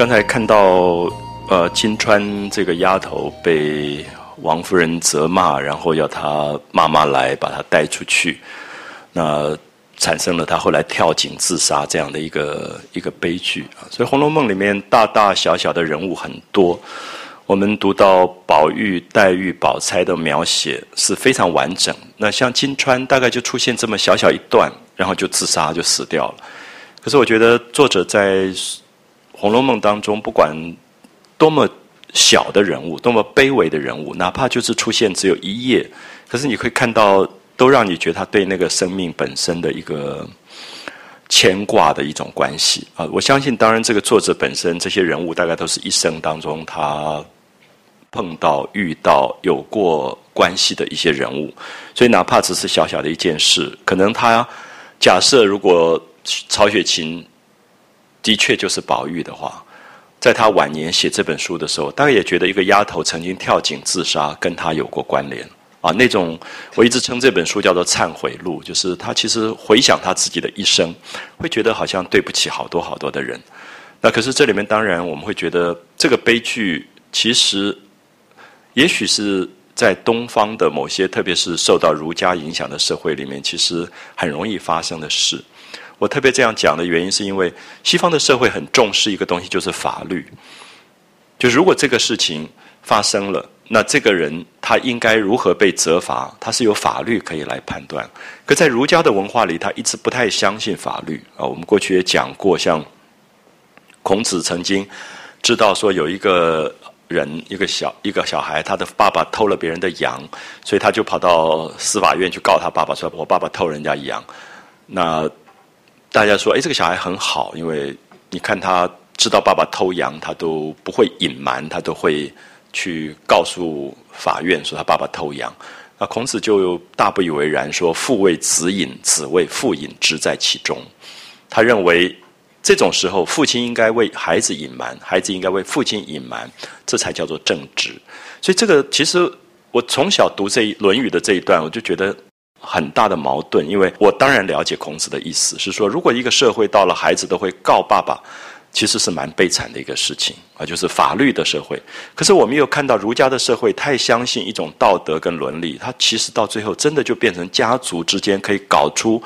刚才看到，呃，金川这个丫头被王夫人责骂，然后要她妈妈来把她带出去，那产生了她后来跳井自杀这样的一个一个悲剧啊。所以《红楼梦》里面大大小小的人物很多，我们读到宝玉、黛玉、宝钗的描写是非常完整。那像金川，大概就出现这么小小一段，然后就自杀就死掉了。可是我觉得作者在。《红楼梦》当中，不管多么小的人物，多么卑微的人物，哪怕就是出现只有一页，可是你会看到，都让你觉得他对那个生命本身的一个牵挂的一种关系啊！我相信，当然，这个作者本身，这些人物大概都是一生当中他碰到、遇到、有过关系的一些人物，所以哪怕只是小小的一件事，可能他假设如果曹雪芹。的确就是宝玉的话，在他晚年写这本书的时候，大概也觉得一个丫头曾经跳井自杀，跟他有过关联啊。那种我一直称这本书叫做忏悔录，就是他其实回想他自己的一生，会觉得好像对不起好多好多的人。那可是这里面当然我们会觉得这个悲剧，其实也许是在东方的某些，特别是受到儒家影响的社会里面，其实很容易发生的事。我特别这样讲的原因，是因为西方的社会很重视一个东西，就是法律。就如果这个事情发生了，那这个人他应该如何被责罚，他是有法律可以来判断。可在儒家的文化里，他一直不太相信法律啊。我们过去也讲过，像孔子曾经知道说有一个人，一个小一个小孩，他的爸爸偷了别人的羊，所以他就跑到司法院去告他爸爸，说我爸爸偷人家羊。那大家说：“哎，这个小孩很好，因为你看他知道爸爸偷羊，他都不会隐瞒，他都会去告诉法院说他爸爸偷羊。”那孔子就大不以为然，说：“父为子隐，子为父隐，之在其中。”他认为这种时候，父亲应该为孩子隐瞒，孩子应该为父亲隐瞒，这才叫做正直。所以，这个其实我从小读这一《论语》的这一段，我就觉得。很大的矛盾，因为我当然了解孔子的意思，是说，如果一个社会到了孩子都会告爸爸，其实是蛮悲惨的一个事情啊，就是法律的社会。可是我们又看到儒家的社会太相信一种道德跟伦理，它其实到最后真的就变成家族之间可以搞出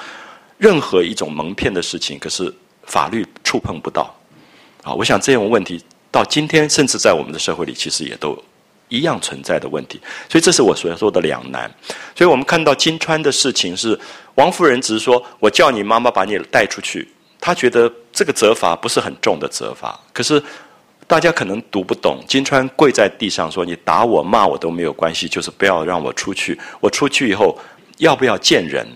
任何一种蒙骗的事情，可是法律触碰不到。啊，我想这种问题到今天，甚至在我们的社会里，其实也都。一样存在的问题，所以这是我所说的两难。所以我们看到金川的事情是王夫人只是说我叫你妈妈把你带出去，她觉得这个责罚不是很重的责罚。可是大家可能读不懂，金川跪在地上说：“你打我骂我都没有关系，就是不要让我出去。我出去以后要不要见人？”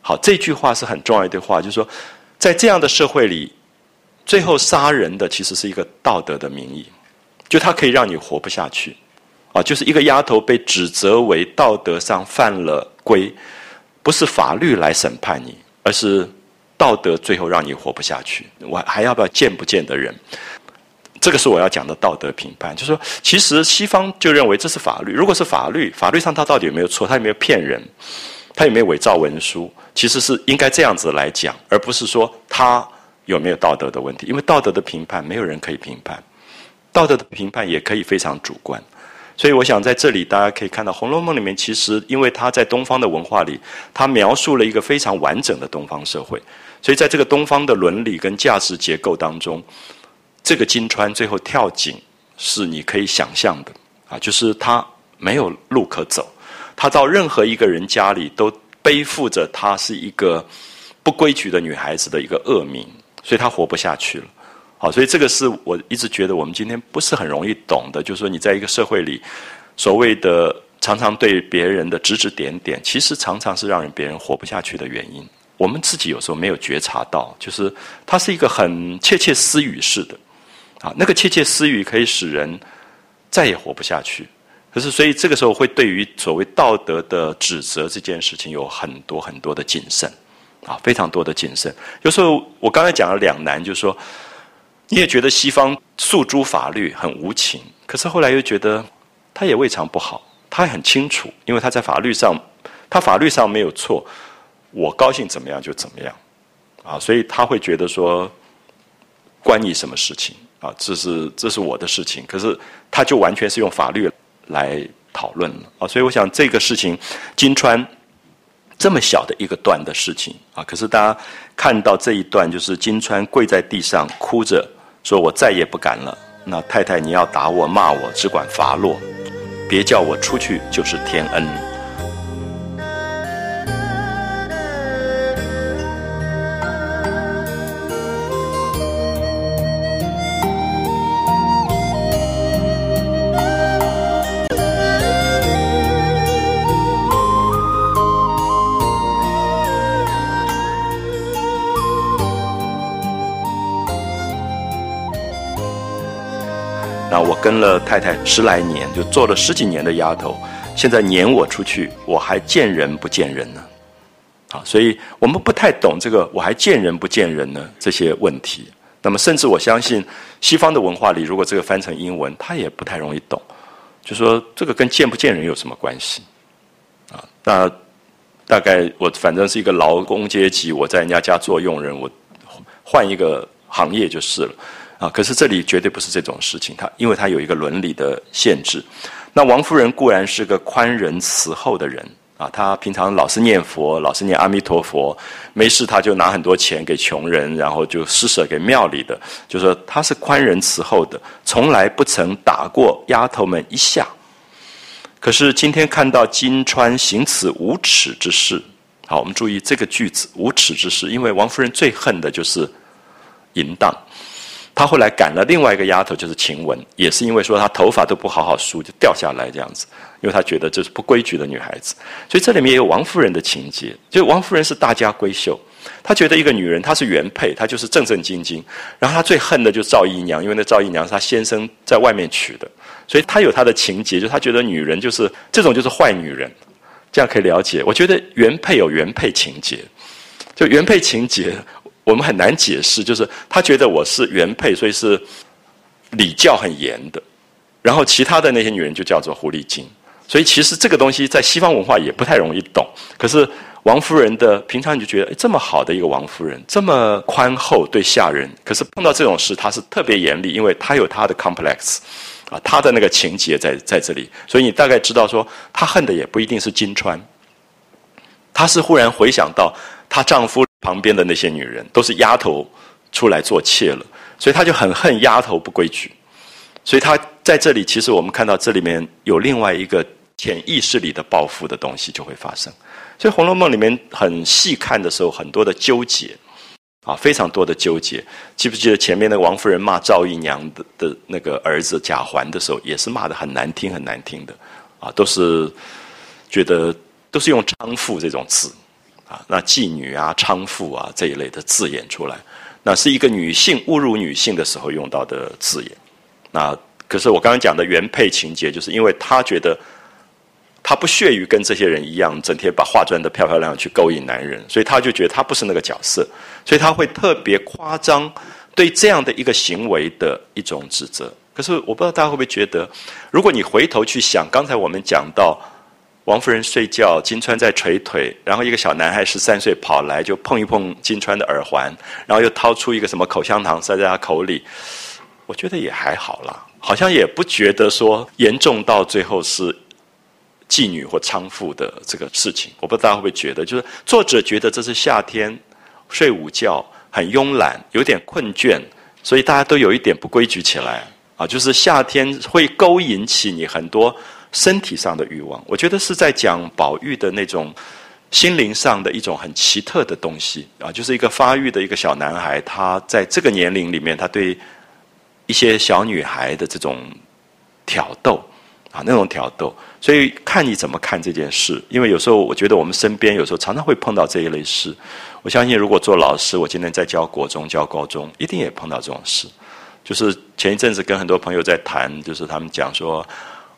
好，这句话是很重要的话，就是说在这样的社会里，最后杀人的其实是一个道德的名义。就他可以让你活不下去，啊，就是一个丫头被指责为道德上犯了规，不是法律来审判你，而是道德最后让你活不下去。我还要不要见不见的人？这个是我要讲的道德评判。就是说，其实西方就认为这是法律。如果是法律，法律上他到底有没有错？他有没有骗人？他有没有伪造文书？其实是应该这样子来讲，而不是说他有没有道德的问题。因为道德的评判，没有人可以评判。道德的评判也可以非常主观，所以我想在这里大家可以看到，《红楼梦》里面其实因为它在东方的文化里，它描述了一个非常完整的东方社会，所以在这个东方的伦理跟价值结构当中，这个金钏最后跳井是你可以想象的啊，就是他没有路可走，他到任何一个人家里都背负着他是一个不规矩的女孩子的一个恶名，所以他活不下去了。好，所以这个是我一直觉得我们今天不是很容易懂的，就是说你在一个社会里，所谓的常常对别人的指指点点，其实常常是让人别人活不下去的原因。我们自己有时候没有觉察到，就是它是一个很窃窃私语式的，啊，那个窃窃私语可以使人再也活不下去。可是，所以这个时候会对于所谓道德的指责这件事情有很多很多的谨慎，啊，非常多的谨慎。有时候我刚才讲了两难，就是说。你也觉得西方诉诸法律很无情，可是后来又觉得他也未尝不好，他很清楚，因为他在法律上，他法律上没有错，我高兴怎么样就怎么样，啊，所以他会觉得说关你什么事情？啊，这是这是我的事情。可是他就完全是用法律来讨论了啊，所以我想这个事情，金川这么小的一个段的事情啊，可是大家看到这一段，就是金川跪在地上哭着说：“我再也不敢了。”那太太，你要打我骂我，只管罚落，别叫我出去，就是天恩。跟了太太十来年，就做了十几年的丫头，现在撵我出去，我还见人不见人呢？啊，所以我们不太懂这个“我还见人不见人呢”这些问题。那么，甚至我相信西方的文化里，如果这个翻成英文，他也不太容易懂。就说这个跟见不见人有什么关系？啊，那大概我反正是一个劳工阶级，我在人家家做佣人，我换一个行业就是了。啊，可是这里绝对不是这种事情，他因为他有一个伦理的限制。那王夫人固然是个宽仁慈厚的人啊，她平常老是念佛，老是念阿弥陀佛，没事他就拿很多钱给穷人，然后就施舍给庙里的，就说他是宽仁慈厚的，从来不曾打过丫头们一下。可是今天看到金川行此无耻之事，好，我们注意这个句子“无耻之事”，因为王夫人最恨的就是淫荡。他后来赶了另外一个丫头，就是晴雯，也是因为说她头发都不好好梳，就掉下来这样子，因为他觉得这是不规矩的女孩子。所以这里面也有王夫人的情节，就王夫人是大家闺秀，她觉得一个女人她是原配，她就是正正经经。然后她最恨的就是赵姨娘，因为那赵姨娘是她先生在外面娶的，所以她有她的情节，就她觉得女人就是这种就是坏女人，这样可以了解。我觉得原配有原配情节，就原配情节。我们很难解释，就是他觉得我是原配，所以是礼教很严的，然后其他的那些女人就叫做狐狸精。所以其实这个东西在西方文化也不太容易懂。可是王夫人的平常你就觉得，这么好的一个王夫人，这么宽厚对下人，可是碰到这种事，她是特别严厉，因为她有她的 complex 啊，她的那个情节在在这里。所以你大概知道说，她恨的也不一定是金川，她是忽然回想到她丈夫。旁边的那些女人都是丫头出来做妾了，所以他就很恨丫头不规矩。所以他在这里，其实我们看到这里面有另外一个潜意识里的报复的东西就会发生。所以《红楼梦》里面很细看的时候，很多的纠结啊，非常多的纠结。记不记得前面那个王夫人骂赵姨娘的的那个儿子贾环的时候，也是骂的很难听、很难听的啊，都是觉得都是用娼妇这种词。啊，那妓女啊、娼妇啊这一类的字眼出来，那是一个女性侮辱女性的时候用到的字眼。那可是我刚刚讲的原配情节，就是因为他觉得他不屑于跟这些人一样，整天把化妆的漂漂亮亮去勾引男人，所以他就觉得他不是那个角色，所以他会特别夸张对这样的一个行为的一种指责。可是我不知道大家会不会觉得，如果你回头去想，刚才我们讲到。王夫人睡觉，金钏在捶腿，然后一个小男孩十三岁跑来，就碰一碰金钏的耳环，然后又掏出一个什么口香糖塞在他口里。我觉得也还好啦，好像也不觉得说严重到最后是妓女或娼妇的这个事情。我不知道大家会不会觉得，就是作者觉得这是夏天睡午觉很慵懒，有点困倦，所以大家都有一点不规矩起来啊，就是夏天会勾引起你很多。身体上的欲望，我觉得是在讲宝玉的那种心灵上的一种很奇特的东西啊，就是一个发育的一个小男孩，他在这个年龄里面，他对一些小女孩的这种挑逗啊，那种挑逗，所以看你怎么看这件事。因为有时候我觉得我们身边有时候常常会碰到这一类事。我相信如果做老师，我今天在教国中、教高中，一定也碰到这种事。就是前一阵子跟很多朋友在谈，就是他们讲说。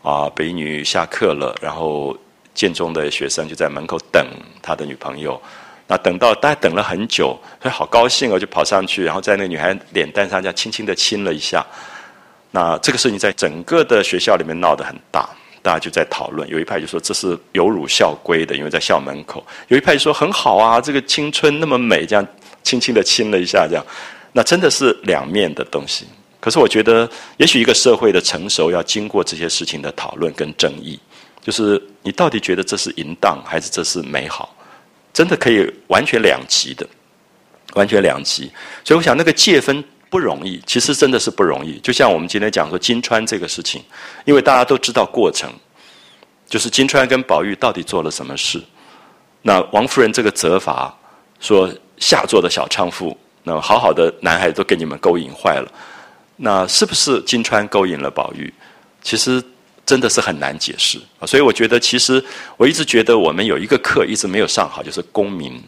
啊，北女下课了，然后建中的学生就在门口等他的女朋友。那等到大家等了很久，所以好高兴哦，就跑上去，然后在那女孩脸蛋上这样轻轻的亲了一下。那这个事情在整个的学校里面闹得很大，大家就在讨论。有一派就说这是有辱校规的，因为在校门口；有一派就说很好啊，这个青春那么美，这样轻轻的亲了一下，这样。那真的是两面的东西。可是我觉得，也许一个社会的成熟要经过这些事情的讨论跟争议，就是你到底觉得这是淫荡还是这是美好，真的可以完全两极的，完全两极。所以我想那个界分不容易，其实真的是不容易。就像我们今天讲说金川这个事情，因为大家都知道过程，就是金川跟宝玉到底做了什么事。那王夫人这个责罚说下作的小娼妇，那好好的男孩都给你们勾引坏了。那是不是金川勾引了宝玉？其实真的是很难解释啊！所以我觉得，其实我一直觉得我们有一个课一直没有上好，就是公民。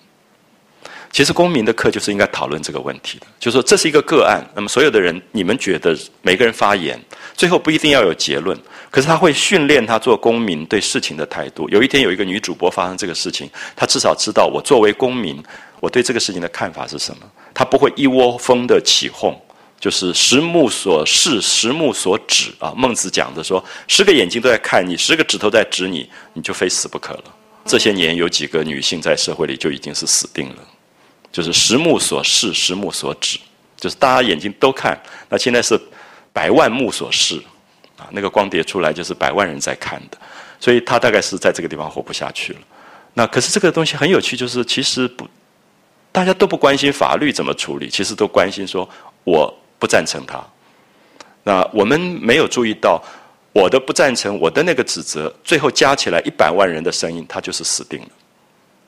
其实公民的课就是应该讨论这个问题的，就是说这是一个个案。那么所有的人，你们觉得每个人发言，最后不一定要有结论，可是他会训练他做公民对事情的态度。有一天有一个女主播发生这个事情，她至少知道我作为公民，我对这个事情的看法是什么。她不会一窝蜂的起哄。就是十目所视，十目所指啊！孟子讲的说，十个眼睛都在看你，十个指头在指你，你就非死不可了。这些年有几个女性在社会里就已经是死定了。就是十目所视，十目所指，就是大家眼睛都看。那现在是百万目所视啊，那个光碟出来就是百万人在看的，所以他大概是在这个地方活不下去了。那可是这个东西很有趣，就是其实不，大家都不关心法律怎么处理，其实都关心说我。不赞成他，那我们没有注意到我的不赞成，我的那个指责，最后加起来一百万人的声音，他就是死定了。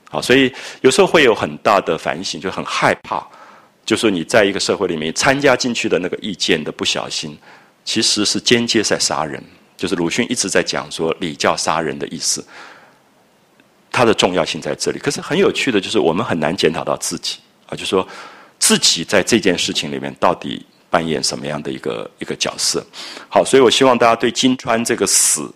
好，所以有时候会有很大的反省，就很害怕，就是你在一个社会里面参加进去的那个意见的不小心，其实是间接在杀人。就是鲁迅一直在讲说礼教杀人的意思，它的重要性在这里。可是很有趣的就是，我们很难检讨到自己啊，就说自己在这件事情里面到底。扮演什么样的一个一个角色？好，所以我希望大家对金川这个死，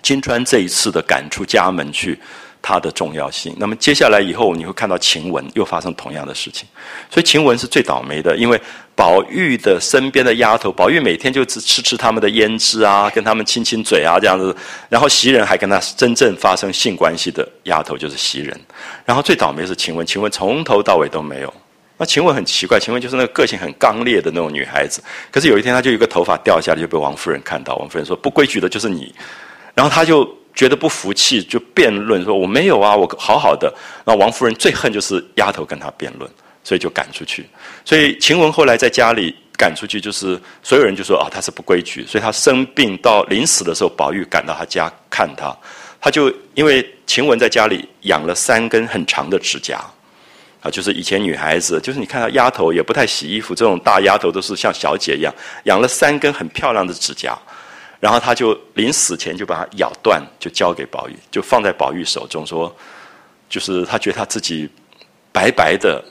金川这一次的赶出家门去，它的重要性。那么接下来以后你会看到晴雯又发生同样的事情，所以晴雯是最倒霉的，因为宝玉的身边的丫头，宝玉每天就只吃吃他们的胭脂啊，跟他们亲亲嘴啊这样子，然后袭人还跟他真正发生性关系的丫头就是袭人，然后最倒霉是晴雯，晴雯从头到尾都没有。那晴雯很奇怪，晴雯就是那个个性很刚烈的那种女孩子。可是有一天，她就一个头发掉下来，就被王夫人看到。王夫人说：“不规矩的就是你。”然后她就觉得不服气，就辩论说：“我没有啊，我好好的。”那王夫人最恨就是丫头跟她辩论，所以就赶出去。所以晴雯后来在家里赶出去，就是所有人就说：“啊，她是不规矩。”所以她生病到临死的时候，宝玉赶到她家看她，她就因为晴雯在家里养了三根很长的指甲。就是以前女孩子，就是你看到丫头也不太洗衣服，这种大丫头都是像小姐一样，养了三根很漂亮的指甲，然后她就临死前就把它咬断，就交给宝玉，就放在宝玉手中，说，就是她觉得她自己白白的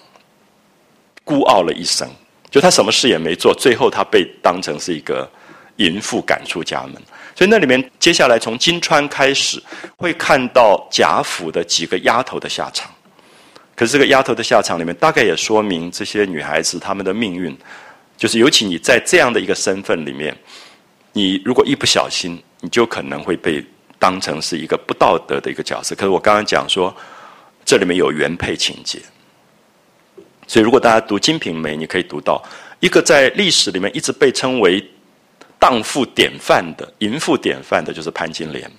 孤傲了一生，就她什么事也没做，最后她被当成是一个淫妇赶出家门，所以那里面接下来从金钏开始会看到贾府的几个丫头的下场。可是这个丫头的下场里面，大概也说明这些女孩子她们的命运，就是尤其你在这样的一个身份里面，你如果一不小心，你就可能会被当成是一个不道德的一个角色。可是我刚刚讲说，这里面有原配情节，所以如果大家读《金瓶梅》，你可以读到一个在历史里面一直被称为荡妇典范的淫妇典范的，就是潘金莲。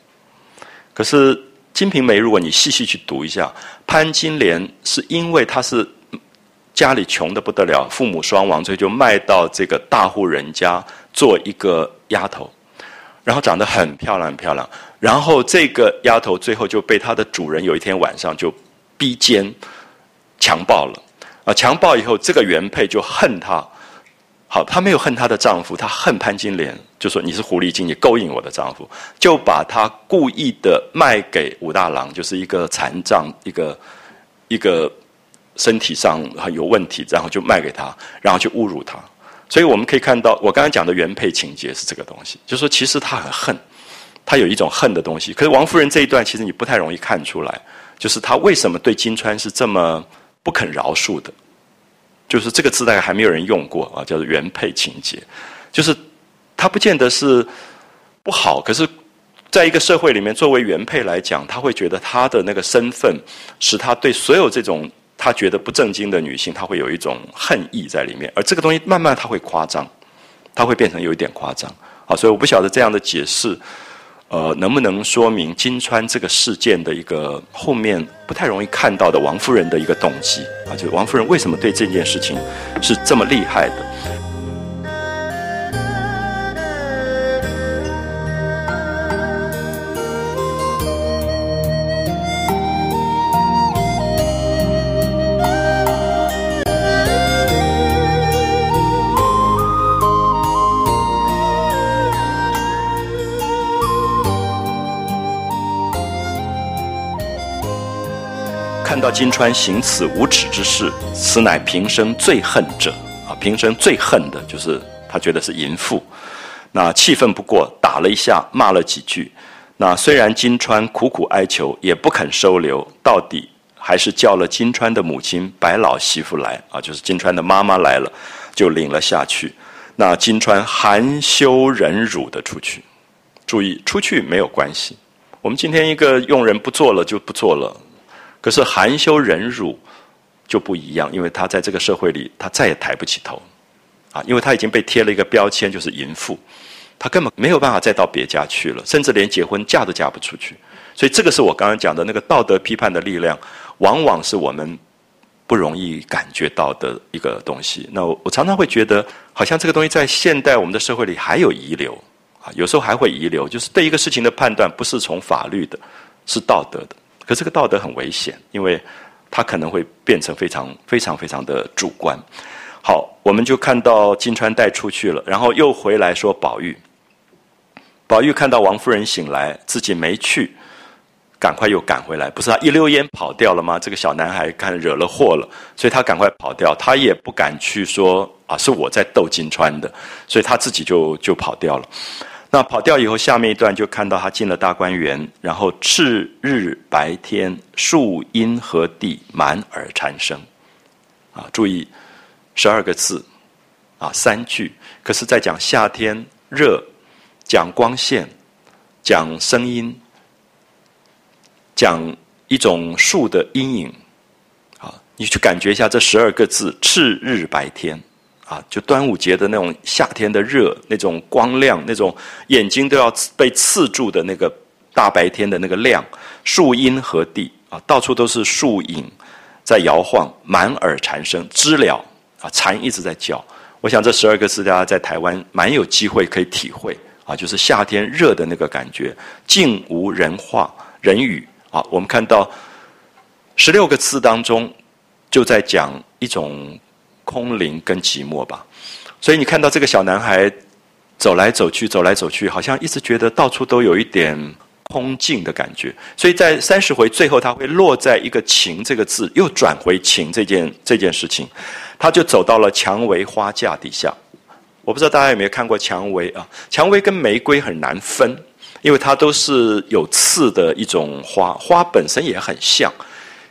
可是。《金瓶梅》，如果你细细去读一下，潘金莲是因为她是家里穷的不得了，父母双亡，所以就卖到这个大户人家做一个丫头，然后长得很漂亮很漂亮，然后这个丫头最后就被她的主人有一天晚上就逼奸、强暴了，啊，强暴以后，这个原配就恨她。好，她没有恨她的丈夫，她恨潘金莲，就说你是狐狸精，你勾引我的丈夫，就把她故意的卖给武大郎，就是一个残障，一个一个身体上很有问题，然后就卖给他，然后去侮辱他。所以我们可以看到，我刚刚讲的原配情节是这个东西，就是说其实他很恨，他有一种恨的东西。可是王夫人这一段其实你不太容易看出来，就是他为什么对金钏是这么不肯饶恕的。就是这个字大概还没有人用过啊，叫做原配情节，就是他不见得是不好，可是在一个社会里面，作为原配来讲，他会觉得他的那个身份使他对所有这种他觉得不正经的女性，他会有一种恨意在里面，而这个东西慢慢他会夸张，他会变成有一点夸张。好，所以我不晓得这样的解释，呃，能不能说明金川这个事件的一个后面不太容易看到的王夫人的一个动机啊？就是王夫人为什么对这件事情是这么厉害的？到金川行此无耻之事，此乃平生最恨者啊！平生最恨的就是他觉得是淫妇。那气愤不过，打了一下，骂了几句。那虽然金川苦苦哀求，也不肯收留，到底还是叫了金川的母亲白老媳妇来啊，就是金川的妈妈来了，就领了下去。那金川含羞忍辱的出去。注意，出去没有关系。我们今天一个佣人不做了就不做了。可是含羞忍辱就不一样，因为他在这个社会里，他再也抬不起头，啊，因为他已经被贴了一个标签，就是淫妇，他根本没有办法再到别家去了，甚至连结婚嫁都嫁不出去。所以这个是我刚刚讲的那个道德批判的力量，往往是我们不容易感觉到的一个东西。那我常常会觉得，好像这个东西在现代我们的社会里还有遗留，啊，有时候还会遗留，就是对一个事情的判断不是从法律的，是道德的。可这个道德很危险，因为它可能会变成非常非常非常的主观。好，我们就看到金川带出去了，然后又回来说宝玉。宝玉看到王夫人醒来，自己没去，赶快又赶回来。不是他一溜烟跑掉了吗？这个小男孩看惹了祸了，所以他赶快跑掉。他也不敢去说啊，是我在逗金川的，所以他自己就就跑掉了。那跑掉以后，下面一段就看到他进了大观园，然后赤日白天，树阴和地满耳蝉声，啊，注意十二个字，啊，三句，可是，在讲夏天热，讲光线，讲声音，讲一种树的阴影，啊，你去感觉一下这十二个字，赤日白天。啊，就端午节的那种夏天的热，那种光亮，那种眼睛都要被刺住的那个大白天的那个亮，树荫和地啊，到处都是树影在摇晃，满耳蝉声，知了啊，蝉一直在叫。我想这十二个字大家在台湾蛮有机会可以体会啊，就是夏天热的那个感觉，静无人话人语啊。我们看到十六个字当中就在讲一种。空灵跟寂寞吧，所以你看到这个小男孩走来走去，走来走去，好像一直觉得到处都有一点空静的感觉。所以在三十回最后，他会落在一个“情”这个字，又转回“情”这件这件事情，他就走到了蔷薇花架底下。我不知道大家有没有看过蔷薇啊？蔷薇跟玫瑰很难分，因为它都是有刺的一种花，花本身也很像。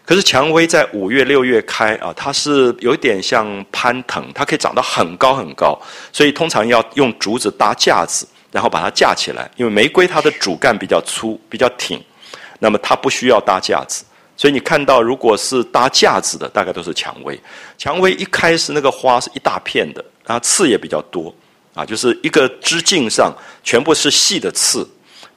可是蔷薇在五月六月开啊，它是有点像攀藤，它可以长到很高很高，所以通常要用竹子搭架子，然后把它架起来。因为玫瑰它的主干比较粗，比较挺，那么它不需要搭架子。所以你看到如果是搭架子的，大概都是蔷薇。蔷薇一开始那个花是一大片的，然后刺也比较多啊，就是一个枝茎上全部是细的刺，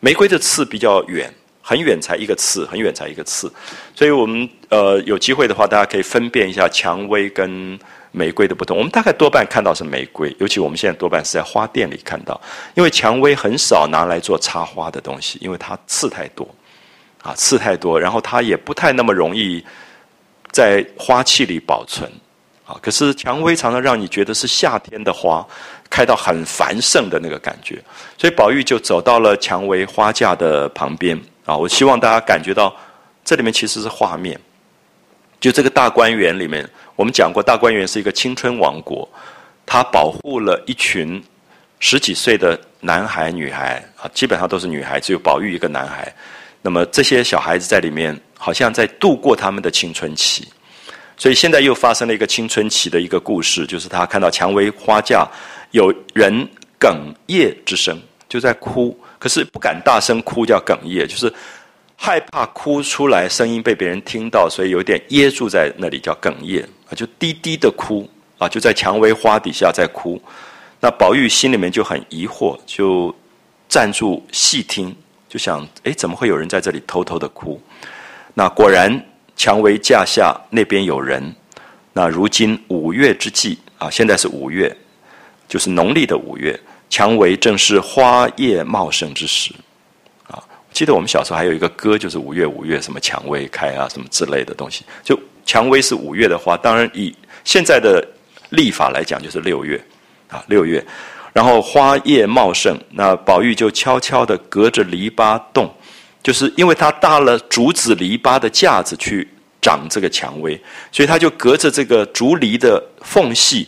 玫瑰的刺比较远。很远才一个刺，很远才一个刺，所以我们呃有机会的话，大家可以分辨一下蔷薇跟玫瑰的不同。我们大概多半看到是玫瑰，尤其我们现在多半是在花店里看到，因为蔷薇很少拿来做插花的东西，因为它刺太多，啊刺太多，然后它也不太那么容易在花器里保存，啊可是蔷薇常常让你觉得是夏天的花。开到很繁盛的那个感觉，所以宝玉就走到了蔷薇花架的旁边啊！我希望大家感觉到，这里面其实是画面。就这个大观园里面，我们讲过，大观园是一个青春王国，它保护了一群十几岁的男孩女孩啊，基本上都是女孩，只有宝玉一个男孩。那么这些小孩子在里面，好像在度过他们的青春期。所以现在又发生了一个青春期的一个故事，就是他看到蔷薇花架。有人哽咽之声，就在哭，可是不敢大声哭，叫哽咽，就是害怕哭出来声音被别人听到，所以有点噎住在那里，叫哽咽啊，就低低的哭啊，就在蔷薇花底下在哭。那宝玉心里面就很疑惑，就站住细听，就想：哎，怎么会有人在这里偷偷的哭？那果然，蔷薇架下那边有人。那如今五月之际啊，现在是五月，就是农历的五月，蔷薇正是花叶茂盛之时。啊，记得我们小时候还有一个歌，就是五月五月什么蔷薇开啊，什么之类的东西。就蔷薇是五月的花，当然以现在的历法来讲，就是六月。啊，六月，然后花叶茂盛，那宝玉就悄悄的隔着篱笆洞，就是因为他搭了竹子篱笆的架子去长这个蔷薇，所以他就隔着这个竹篱的缝隙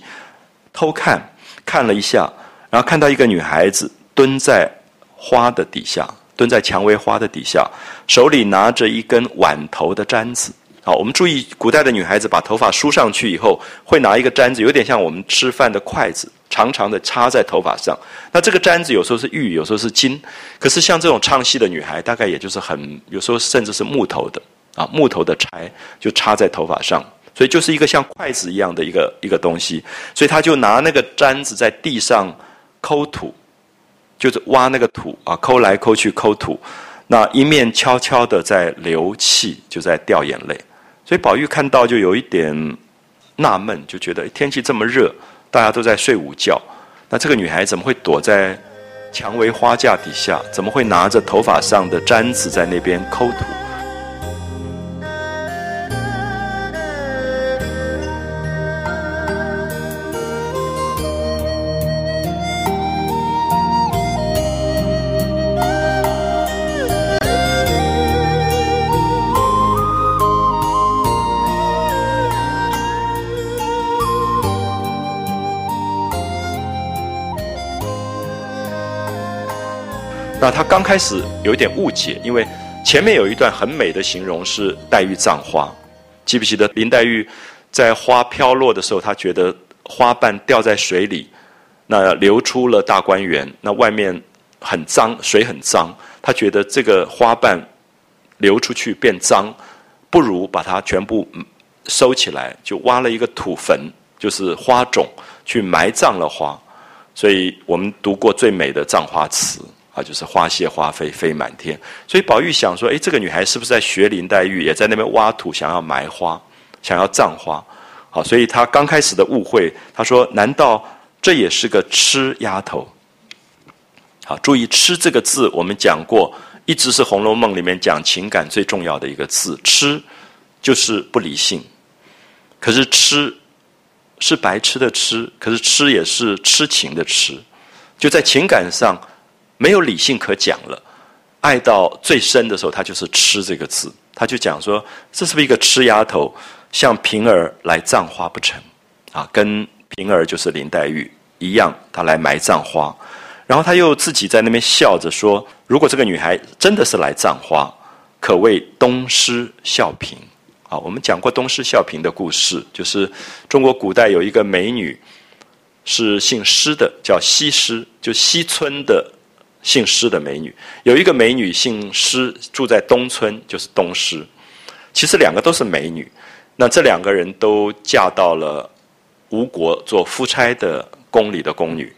偷看，看了一下，然后看到一个女孩子蹲在花的底下，蹲在蔷薇花的底下，手里拿着一根碗头的簪子。好，我们注意，古代的女孩子把头发梳上去以后，会拿一个簪子，有点像我们吃饭的筷子，长长的插在头发上。那这个簪子有时候是玉，有时候是金。可是像这种唱戏的女孩，大概也就是很有时候甚至是木头的啊，木头的柴就插在头发上，所以就是一个像筷子一样的一个一个东西。所以她就拿那个簪子在地上抠土，就是挖那个土啊，抠来抠去抠土，那一面悄悄的在流气，就在掉眼泪。所以宝玉看到就有一点纳闷，就觉得天气这么热，大家都在睡午觉，那这个女孩怎么会躲在蔷薇花架底下？怎么会拿着头发上的簪子在那边抠土？那他刚开始有一点误解，因为前面有一段很美的形容是黛玉葬花，记不记得林黛玉在花飘落的时候，她觉得花瓣掉在水里，那流出了大观园，那外面很脏，水很脏，她觉得这个花瓣流出去变脏，不如把它全部收起来，就挖了一个土坟，就是花种去埋葬了花，所以我们读过最美的葬花词。就是花谢花飞飞满天，所以宝玉想说，哎，这个女孩是不是在学林黛玉，也在那边挖土，想要埋花，想要葬花？好，所以他刚开始的误会，他说，难道这也是个痴丫头？好，注意“痴”这个字，我们讲过，一直是《红楼梦》里面讲情感最重要的一个字，“痴”就是不理性。可是“痴”是白痴的“痴”，可是“痴”也是痴情的“痴”，就在情感上。没有理性可讲了，爱到最深的时候，他就是“痴”这个字，他就讲说：“这是不是一个痴丫头，向平儿来葬花不成？啊，跟平儿就是林黛玉一样，她来埋葬花。然后他又自己在那边笑着说：如果这个女孩真的是来葬花，可谓东施效颦。啊，我们讲过东施效颦的故事，就是中国古代有一个美女是姓施的，叫西施，就西村的。”姓施的美女，有一个美女姓施，住在东村，就是东施。其实两个都是美女，那这两个人都嫁到了吴国做夫差的宫里的宫女。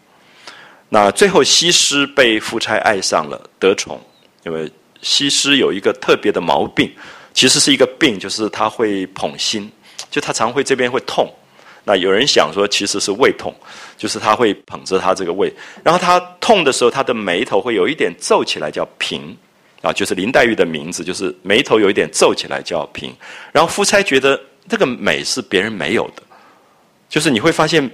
那最后西施被夫差爱上了，得宠。因为西施有一个特别的毛病，其实是一个病，就是她会捧心，就她常会这边会痛。那有人想说，其实是胃痛，就是他会捧着他这个胃，然后他痛的时候，他的眉头会有一点皱起来，叫平，啊，就是林黛玉的名字，就是眉头有一点皱起来叫平。然后夫差觉得这个美是别人没有的，就是你会发现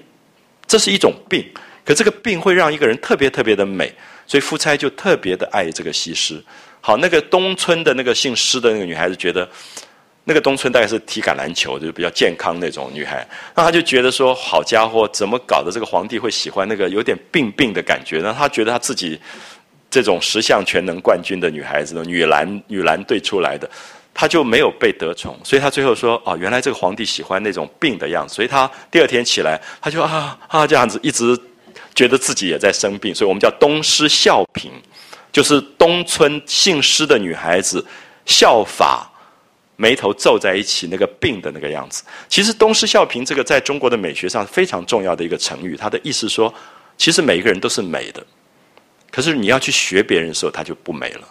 这是一种病，可这个病会让一个人特别特别的美，所以夫差就特别的爱这个西施。好，那个东村的那个姓施的那个女孩子觉得。那个东村大概是体感篮球，就是比较健康那种女孩，那他就觉得说，好家伙，怎么搞的？这个皇帝会喜欢那个有点病病的感觉？那他觉得他自己这种十项全能冠军的女孩子，女篮女篮队出来的，他就没有被得宠，所以他最后说，哦，原来这个皇帝喜欢那种病的样子，所以他第二天起来，他就啊啊这样子，一直觉得自己也在生病，所以我们叫东施效颦，就是东村姓施的女孩子效法。眉头皱在一起，那个病的那个样子。其实“东施效颦”这个在中国的美学上非常重要的一个成语，它的意思说，其实每一个人都是美的，可是你要去学别人的时候，他就不美了。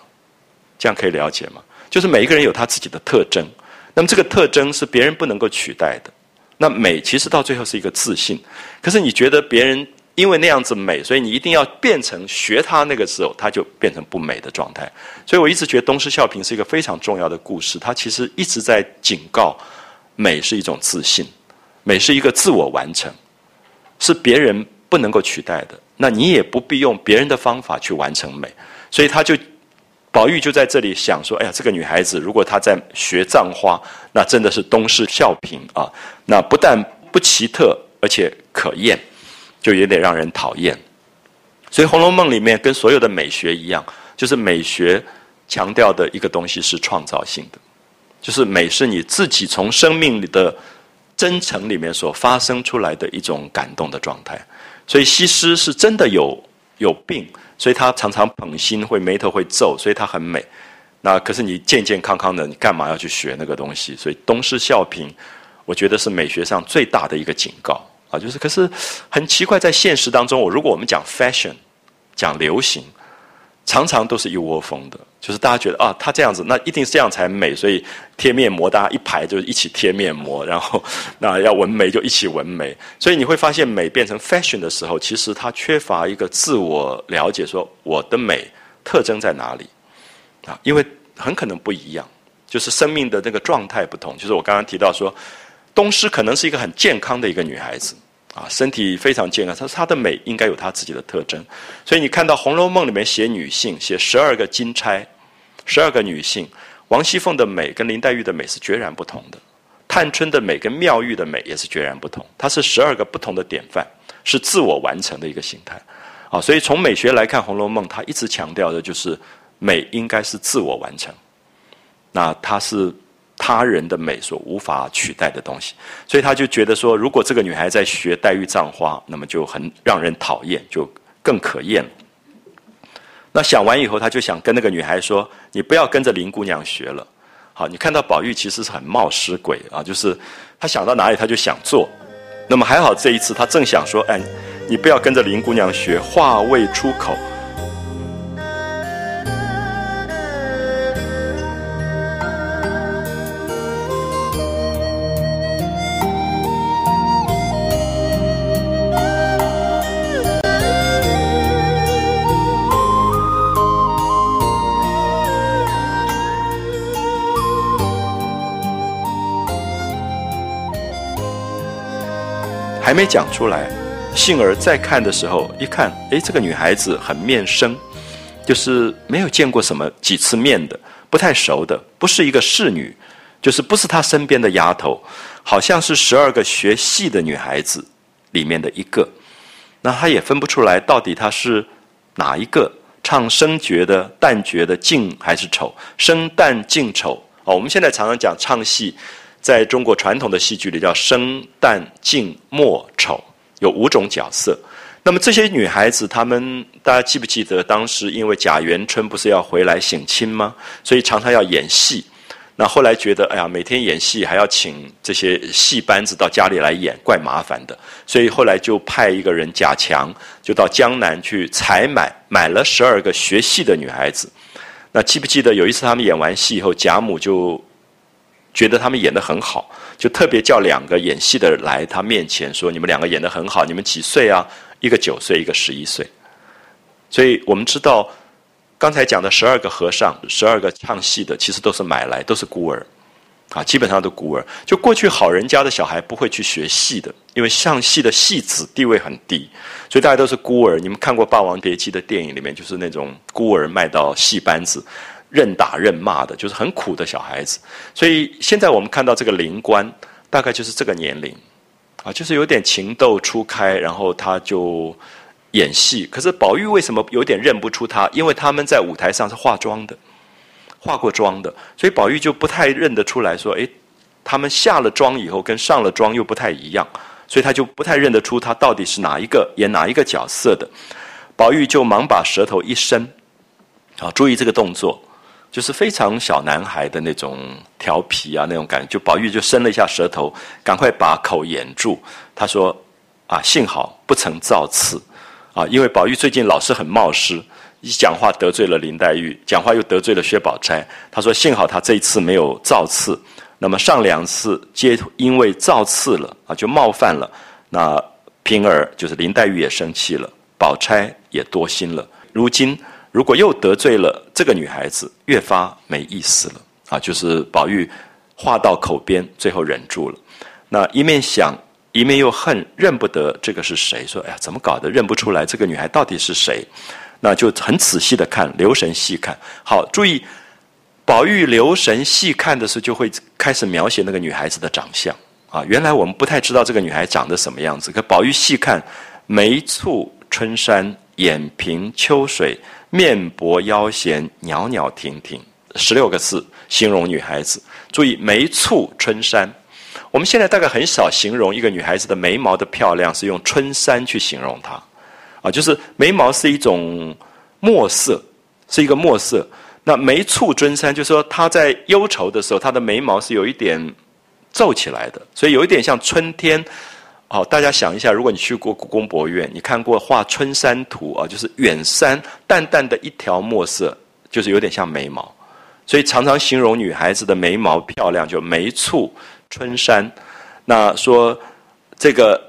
这样可以了解吗？就是每一个人有他自己的特征，那么这个特征是别人不能够取代的。那美其实到最后是一个自信，可是你觉得别人因为那样子美，所以你一定要变成学他那个时候，他就变成不美的状态。所以我一直觉得东施效颦是一个非常重要的故事，它其实一直在警告：美是一种自信，美是一个自我完成，是别人不能够取代的。那你也不必用别人的方法去完成美，所以他就。宝玉就在这里想说：“哎呀，这个女孩子如果她在学葬花，那真的是东施效颦啊！那不但不奇特，而且可厌，就有点让人讨厌。所以《红楼梦》里面跟所有的美学一样，就是美学强调的一个东西是创造性的，就是美是你自己从生命里的真诚里面所发生出来的一种感动的状态。所以西施是真的有有病。”所以她常常捧心，会眉头会皱，所以她很美。那可是你健健康康的，你干嘛要去学那个东西？所以东施效颦，我觉得是美学上最大的一个警告啊！就是可是很奇怪，在现实当中，我如果我们讲 fashion，讲流行。常常都是一窝蜂的，就是大家觉得啊，他这样子，那一定是这样才美，所以贴面膜，大家一排就是一起贴面膜，然后那要纹眉就一起纹眉，所以你会发现美变成 fashion 的时候，其实它缺乏一个自我了解，说我的美特征在哪里啊？因为很可能不一样，就是生命的那个状态不同。就是我刚刚提到说，东施可能是一个很健康的一个女孩子。啊，身体非常健康。她说她的美应该有她自己的特征，所以你看到《红楼梦》里面写女性，写十二个金钗，十二个女性，王熙凤的美跟林黛玉的美是截然不同的，探春的美跟妙玉的美也是截然不同。她是十二个不同的典范，是自我完成的一个形态。啊，所以从美学来看，《红楼梦》它一直强调的就是美应该是自我完成。那它是。他人的美所无法取代的东西，所以他就觉得说，如果这个女孩在学黛玉葬花，那么就很让人讨厌，就更可厌。那想完以后，他就想跟那个女孩说：“你不要跟着林姑娘学了。”好，你看到宝玉其实是很冒失鬼啊，就是他想到哪里他就想做。那么还好这一次他正想说：“哎，你不要跟着林姑娘学。”话未出口。还没讲出来，幸而再看的时候，一看，哎，这个女孩子很面生，就是没有见过什么几次面的，不太熟的，不是一个侍女，就是不是她身边的丫头，好像是十二个学戏的女孩子里面的一个。那她也分不出来，到底她是哪一个唱生角的、旦角的、净还是丑？生旦净丑哦，我们现在常常讲唱戏。在中国传统的戏剧里，叫生旦净末丑，有五种角色。那么这些女孩子，她们大家记不记得，当时因为贾元春不是要回来省亲吗？所以常常要演戏。那后来觉得，哎呀，每天演戏还要请这些戏班子到家里来演，怪麻烦的。所以后来就派一个人贾强，就到江南去采买，买了十二个学戏的女孩子。那记不记得有一次他们演完戏以后，贾母就。觉得他们演得很好，就特别叫两个演戏的来他面前说：“你们两个演得很好，你们几岁啊？一个九岁，一个十一岁。”所以我们知道，刚才讲的十二个和尚，十二个唱戏的，其实都是买来，都是孤儿，啊，基本上都孤儿。就过去好人家的小孩不会去学戏的，因为唱戏的戏子地位很低，所以大家都是孤儿。你们看过《霸王别姬》的电影里面，就是那种孤儿卖到戏班子。任打任骂的，就是很苦的小孩子。所以现在我们看到这个灵官，大概就是这个年龄，啊，就是有点情窦初开，然后他就演戏。可是宝玉为什么有点认不出他？因为他们在舞台上是化妆的，化过妆的，所以宝玉就不太认得出来。说，诶，他们下了妆以后跟上了妆又不太一样，所以他就不太认得出他到底是哪一个演哪一个角色的。宝玉就忙把舌头一伸，啊，注意这个动作。就是非常小男孩的那种调皮啊，那种感觉。就宝玉就伸了一下舌头，赶快把口掩住。他说：“啊，幸好不曾造次，啊，因为宝玉最近老是很冒失，一讲话得罪了林黛玉，讲话又得罪了薛宝钗。他说幸好他这一次没有造次，那么上两次皆因为造次了啊，就冒犯了。那平儿就是林黛玉也生气了，宝钗也多心了。如今如果又得罪了这个女孩子，越发没意思了啊！就是宝玉话到口边，最后忍住了。那一面想。一面又恨，认不得这个是谁？说，哎呀，怎么搞的？认不出来这个女孩到底是谁？那就很仔细的看，留神细看。好，注意，宝玉留神细看的时候，就会开始描写那个女孩子的长相啊。原来我们不太知道这个女孩长得什么样子，可宝玉细看，眉蹙春山，眼平秋水，面薄腰闲，袅袅婷婷，十六个字形容女孩子。注意，眉蹙春山。我们现在大概很少形容一个女孩子的眉毛的漂亮，是用春山去形容她，啊，就是眉毛是一种墨色，是一个墨色。那眉蹙春山，就是说她在忧愁的时候，她的眉毛是有一点皱起来的，所以有一点像春天。好，大家想一下，如果你去过故宫博物院，你看过画春山图啊，就是远山淡淡的一条墨色，就是有点像眉毛，所以常常形容女孩子的眉毛漂亮，就眉蹙。春山，那说这个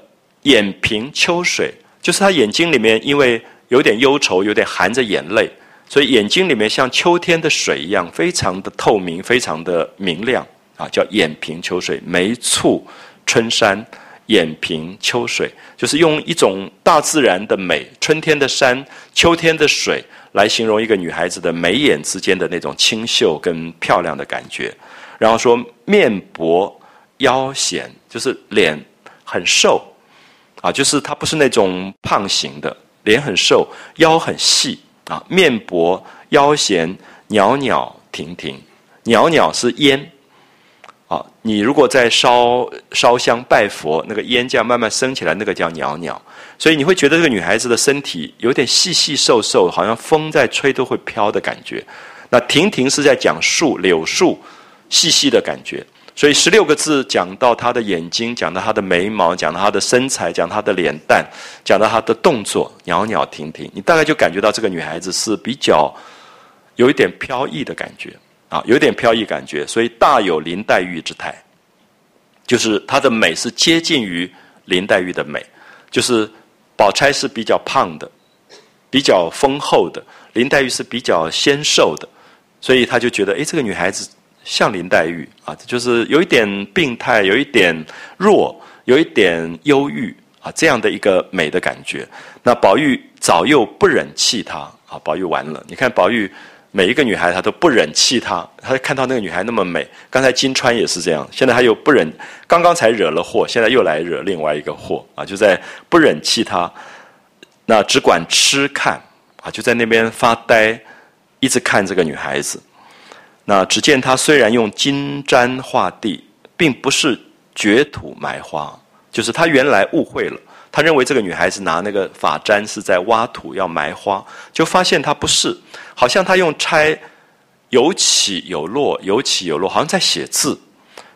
眼平秋水，就是她眼睛里面因为有点忧愁，有点含着眼泪，所以眼睛里面像秋天的水一样，非常的透明，非常的明亮啊，叫眼平秋水。眉蹙春山，眼平秋水，就是用一种大自然的美，春天的山，秋天的水，来形容一个女孩子的眉眼之间的那种清秀跟漂亮的感觉。然后说面薄。腰显就是脸很瘦，啊，就是他不是那种胖型的，脸很瘦，腰很细啊，面薄腰闲，袅袅婷婷，袅袅是烟，你如果在烧烧香拜佛，那个烟这样慢慢升起来，那个叫袅袅，所以你会觉得这个女孩子的身体有点细细瘦瘦，好像风在吹都会飘的感觉。那婷婷是在讲树柳树细细的感觉。所以十六个字讲到她的眼睛，讲到她的眉毛，讲到她的身材，讲她的脸蛋，讲到她的动作，袅袅婷婷，你大概就感觉到这个女孩子是比较有一点飘逸的感觉啊，有点飘逸感觉，所以大有林黛玉之态，就是她的美是接近于林黛玉的美，就是宝钗是比较胖的，比较丰厚的，林黛玉是比较纤瘦的，所以他就觉得，哎，这个女孩子。像林黛玉啊，就是有一点病态，有一点弱，有一点忧郁啊，这样的一个美的感觉。那宝玉早又不忍弃她啊，宝玉完了。你看宝玉每一个女孩，他都不忍弃她，他看到那个女孩那么美。刚才金川也是这样，现在他又不忍，刚刚才惹了祸，现在又来惹另外一个祸啊，就在不忍弃她，那只管痴看啊，就在那边发呆，一直看这个女孩子。那只见他虽然用金簪画地，并不是掘土埋花，就是他原来误会了，他认为这个女孩子拿那个发簪是在挖土要埋花，就发现她不是，好像她用钗有起有落，有起有落，好像在写字，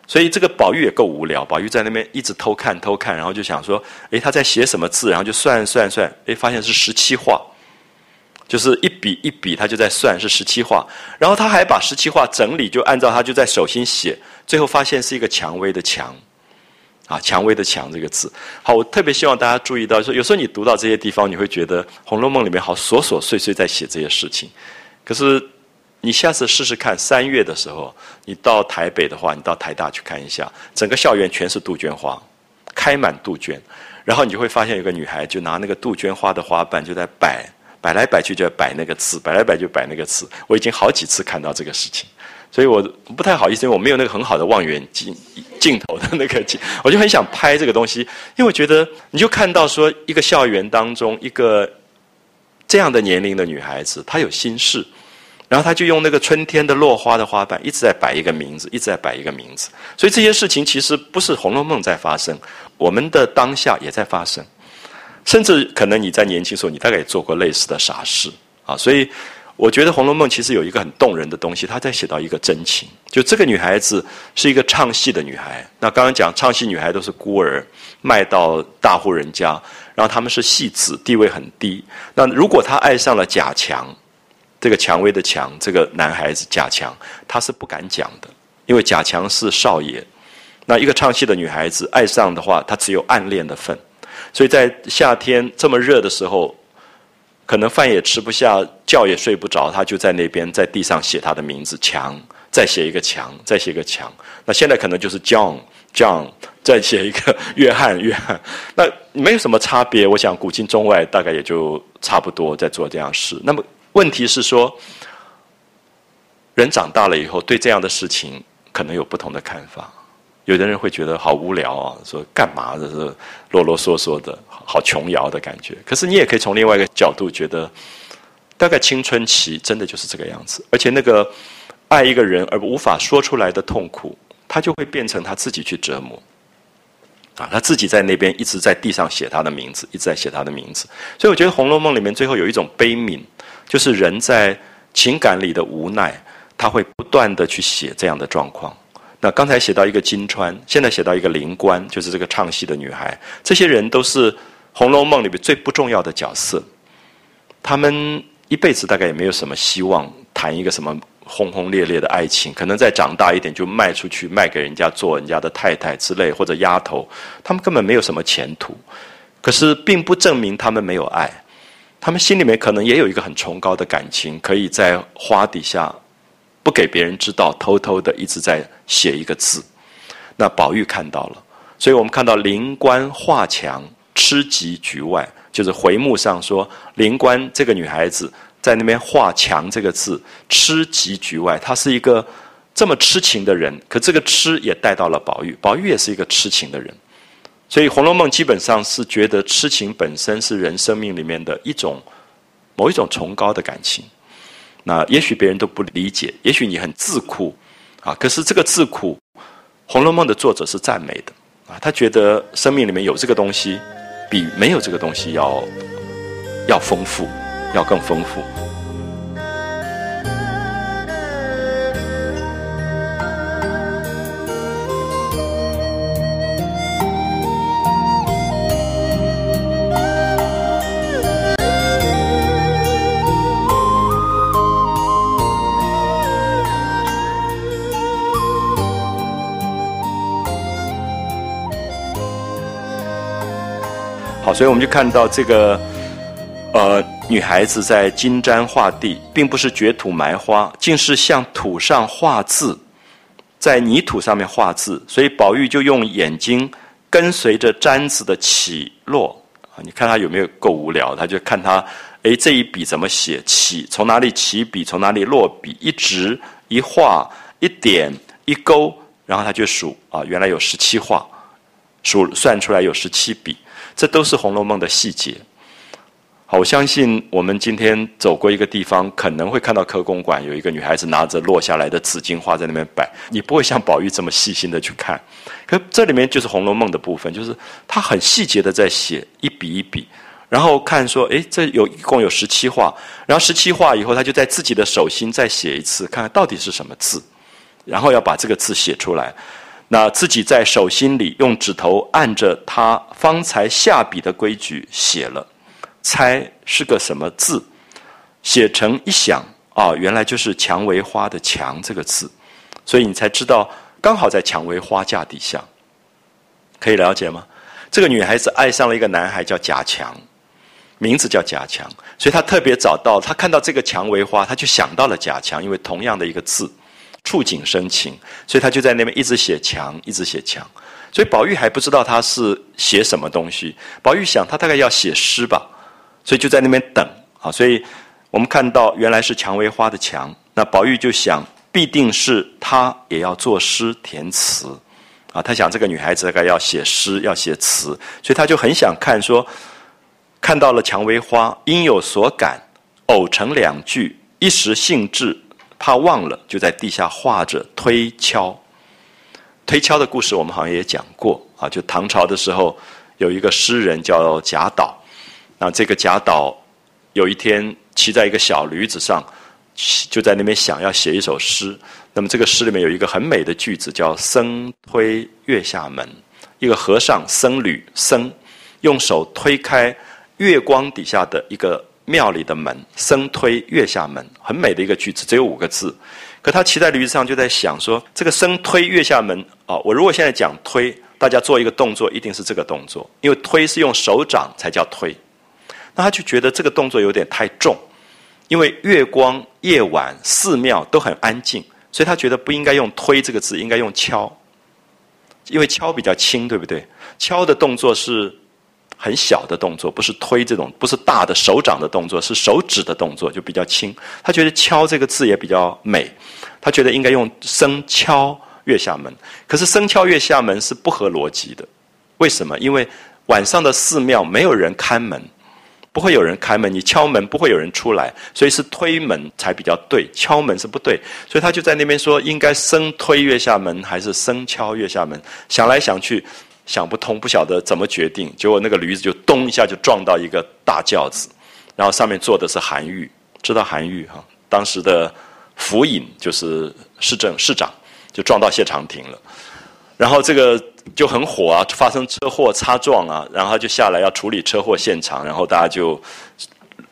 所以这个宝玉也够无聊，宝玉在那边一直偷看偷看，然后就想说，诶，他在写什么字？然后就算算算，诶，发现是十七画。就是一笔一笔，他就在算是十七画，然后他还把十七画整理，就按照他就在手心写，最后发现是一个蔷薇的蔷，啊，蔷薇的蔷这个字。好，我特别希望大家注意到，说有时候你读到这些地方，你会觉得《红楼梦》里面好琐琐碎碎在写这些事情，可是你下次试试看，三月的时候，你到台北的话，你到台大去看一下，整个校园全是杜鹃花，开满杜鹃，然后你就会发现有个女孩就拿那个杜鹃花的花瓣就在摆。摆来摆去就要摆那个字，摆来摆去摆那个字。我已经好几次看到这个事情，所以我不太好意思，因为我没有那个很好的望远镜镜头的那个镜，我就很想拍这个东西，因为我觉得你就看到说一个校园当中一个这样的年龄的女孩子，她有心事，然后她就用那个春天的落花的花瓣一直在摆一个名字，一直在摆一个名字。所以这些事情其实不是《红楼梦》在发生，我们的当下也在发生。甚至可能你在年轻时候，你大概也做过类似的傻事啊，所以我觉得《红楼梦》其实有一个很动人的东西，他在写到一个真情。就这个女孩子是一个唱戏的女孩，那刚刚讲唱戏女孩都是孤儿，卖到大户人家，然后他们是戏子，地位很低。那如果她爱上了贾强，这个蔷薇的蔷，这个男孩子贾强，她是不敢讲的，因为贾强是少爷。那一个唱戏的女孩子爱上的话，她只有暗恋的份。所以在夏天这么热的时候。可能饭也吃不下，觉也睡不着，他就在那边在地上写他的名字，强，再写一个强，再写一个强。那现在可能就是 John，John，再写一个约翰，约翰。那没有什么差别，我想古今中外大概也就差不多在做这样事。那么问题是说，人长大了以后对这样的事情可能有不同的看法。有的人会觉得好无聊啊，说干嘛这是啰啰嗦嗦的，好琼瑶的感觉。可是你也可以从另外一个角度觉得，大概青春期真的就是这个样子。而且那个爱一个人而无法说出来的痛苦，他就会变成他自己去折磨。啊，他自己在那边一直在地上写他的名字，一直在写他的名字。所以我觉得《红楼梦》里面最后有一种悲悯，就是人在情感里的无奈，他会不断的去写这样的状况。那刚才写到一个金钏，现在写到一个灵官，就是这个唱戏的女孩。这些人都是《红楼梦》里面最不重要的角色，他们一辈子大概也没有什么希望谈一个什么轰轰烈烈的爱情，可能再长大一点就卖出去卖给人家做人家的太太之类或者丫头，他们根本没有什么前途。可是并不证明他们没有爱，他们心里面可能也有一个很崇高的感情，可以在花底下。不给别人知道，偷偷的一直在写一个字。那宝玉看到了，所以我们看到灵官画墙，痴及局外，就是回目上说灵官这个女孩子在那边画墙这个字，痴及局外。她是一个这么痴情的人，可这个痴也带到了宝玉，宝玉也是一个痴情的人。所以《红楼梦》基本上是觉得痴情本身是人生命里面的一种某一种崇高的感情。那也许别人都不理解，也许你很自苦，啊，可是这个自苦，《红楼梦》的作者是赞美的，啊，他觉得生命里面有这个东西，比没有这个东西要要丰富，要更丰富。好，所以我们就看到这个，呃，女孩子在金簪画地，并不是掘土埋花，竟是向土上画字，在泥土上面画字。所以宝玉就用眼睛跟随着簪子的起落啊，你看他有没有够无聊？他就看他，哎，这一笔怎么写？起从哪里起笔？从哪里落笔？一直一画一点一勾，然后他就数啊，原来有十七画，数算出来有十七笔。这都是《红楼梦》的细节。好，我相信我们今天走过一个地方，可能会看到科公馆有一个女孩子拿着落下来的紫荆花在那边摆。你不会像宝玉这么细心的去看，可这里面就是《红楼梦》的部分，就是他很细节的在写一笔一笔，然后看说，诶，这有一共有十七画，然后十七画以后，他就在自己的手心再写一次，看看到底是什么字，然后要把这个字写出来。那自己在手心里用指头按着他方才下笔的规矩写了，猜是个什么字，写成一想啊，原来就是蔷薇花的“蔷”这个字，所以你才知道刚好在蔷薇花架底下，可以了解吗？这个女孩子爱上了一个男孩叫贾强，名字叫贾强，所以她特别找到，她看到这个蔷薇花，她就想到了贾强，因为同样的一个字。触景生情，所以他就在那边一直写墙，一直写墙。所以宝玉还不知道他是写什么东西。宝玉想，他大概要写诗吧，所以就在那边等。啊，所以我们看到原来是蔷薇花的墙，那宝玉就想，必定是他也要作诗填词。啊，他想这个女孩子大概要写诗，要写词，所以他就很想看，说看到了蔷薇花，应有所感，偶成两句，一时兴致。怕忘了，就在地下画着推敲。推敲的故事我们好像也讲过啊，就唐朝的时候有一个诗人叫贾岛，那这个贾岛有一天骑在一个小驴子上，就在那边想要写一首诗。那么这个诗里面有一个很美的句子，叫“僧推月下门”，一个和尚僧侣僧用手推开月光底下的一个庙里的门，僧推月下门，很美的一个句子，只有五个字。可他骑在驴子上，就在想说：这个僧推月下门啊，我如果现在讲推，大家做一个动作，一定是这个动作，因为推是用手掌才叫推。那他就觉得这个动作有点太重，因为月光夜晚寺庙都很安静。所以他觉得不应该用“推”这个字，应该用“敲”，因为敲比较轻，对不对？敲的动作是很小的动作，不是推这种，不是大的手掌的动作，是手指的动作，就比较轻。他觉得“敲”这个字也比较美，他觉得应该用“生敲月下门”。可是“生敲月下门”是不合逻辑的，为什么？因为晚上的寺庙没有人看门。不会有人开门，你敲门不会有人出来，所以是推门才比较对，敲门是不对，所以他就在那边说，应该生推月下门还是生敲月下门？想来想去，想不通，不晓得怎么决定。结果那个驴子就咚一下就撞到一个大轿子，然后上面坐的是韩愈，知道韩愈哈，当时的府尹就是市政市长，就撞到谢长廷了，然后这个。就很火啊，发生车祸擦撞啊，然后就下来要处理车祸现场，然后大家就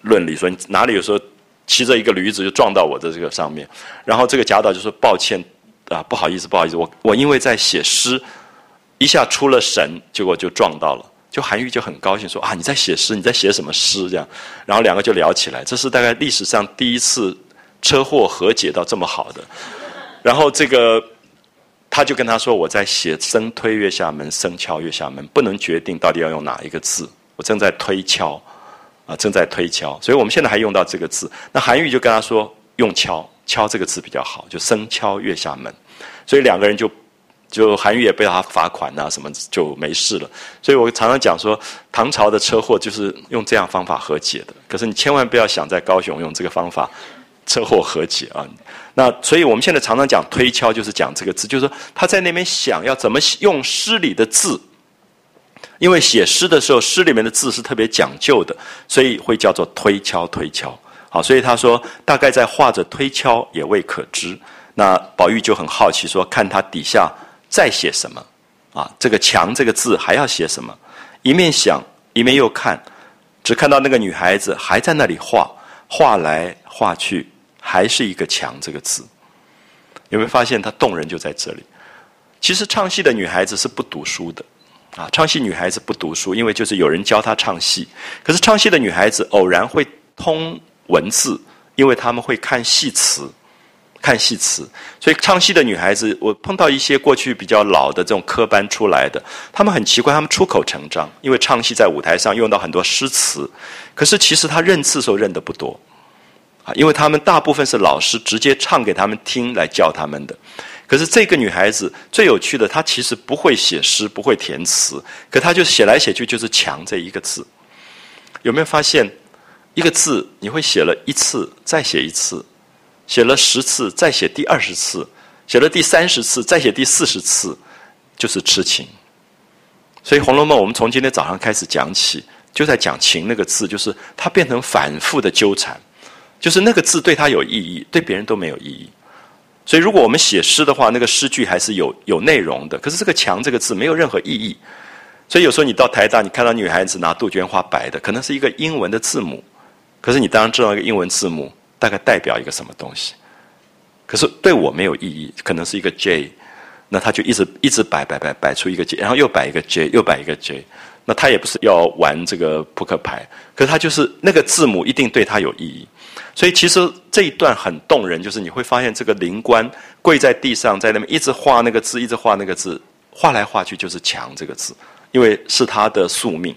论理说哪里有时候骑着一个驴子就撞到我的这个上面，然后这个贾导就说抱歉啊，不好意思，不好意思，我我因为在写诗，一下出了神，结果就撞到了。就韩愈就很高兴说啊，你在写诗，你在写什么诗这样，然后两个就聊起来，这是大概历史上第一次车祸和解到这么好的，然后这个。他就跟他说：“我在写‘生推月下门，生敲月下门’，不能决定到底要用哪一个字。我正在推敲，啊，正在推敲。所以我们现在还用到这个字。那韩愈就跟他说：‘用敲，敲这个字比较好，就‘生敲月下门’。所以两个人就就韩愈也被他罚款啊，什么就没事了。所以我常常讲说，唐朝的车祸就是用这样方法和解的。可是你千万不要想在高雄用这个方法。”车祸和解啊，那所以我们现在常常讲推敲，就是讲这个字，就是说他在那边想要怎么用诗里的字，因为写诗的时候，诗里面的字是特别讲究的，所以会叫做推敲推敲。好，所以他说大概在画着推敲也未可知。那宝玉就很好奇说，看他底下再写什么啊？这个墙这个字还要写什么？一面想一面又看，只看到那个女孩子还在那里画，画来画去。还是一个“墙”这个字，有没有发现它动人就在这里？其实唱戏的女孩子是不读书的，啊，唱戏女孩子不读书，因为就是有人教她唱戏。可是唱戏的女孩子偶然会通文字，因为他们会看戏词，看戏词。所以唱戏的女孩子，我碰到一些过去比较老的这种科班出来的，他们很奇怪，他们出口成章，因为唱戏在舞台上用到很多诗词，可是其实他认字时候认的不多。啊，因为他们大部分是老师直接唱给他们听来教他们的，可是这个女孩子最有趣的，她其实不会写诗，不会填词，可她就写来写去就是强这一个字。有没有发现，一个字你会写了一次，再写一次，写了十次，再写第二十次，写了第三十次，再写第四十次，就是痴情。所以《红楼梦》我们从今天早上开始讲起，就在讲情那个字，就是它变成反复的纠缠。就是那个字对他有意义，对别人都没有意义。所以，如果我们写诗的话，那个诗句还是有有内容的。可是这个“墙”这个字没有任何意义。所以有时候你到台大，你看到女孩子拿杜鹃花摆的，可能是一个英文的字母。可是你当然知道一个英文字母大概代表一个什么东西。可是对我没有意义，可能是一个 J，那他就一直一直摆摆摆摆出一个 J，然后又摆一个 J，又摆一个 J。那他也不是要玩这个扑克牌，可是他就是那个字母一定对他有意义。所以其实这一段很动人，就是你会发现这个灵官跪在地上，在那边一直画那个字，一直画那个字，画来画去就是“强”这个字，因为是他的宿命，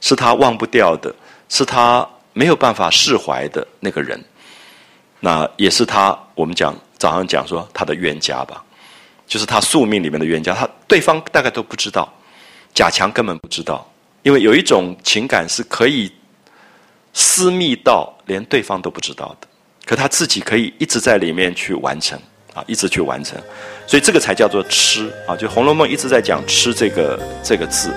是他忘不掉的，是他没有办法释怀的那个人。那也是他，我们讲早上讲说他的冤家吧，就是他宿命里面的冤家。他对方大概都不知道，贾强根本不知道，因为有一种情感是可以。私密到连对方都不知道的，可他自己可以一直在里面去完成啊，一直去完成，所以这个才叫做吃啊。就《红楼梦》一直在讲吃这个这个字。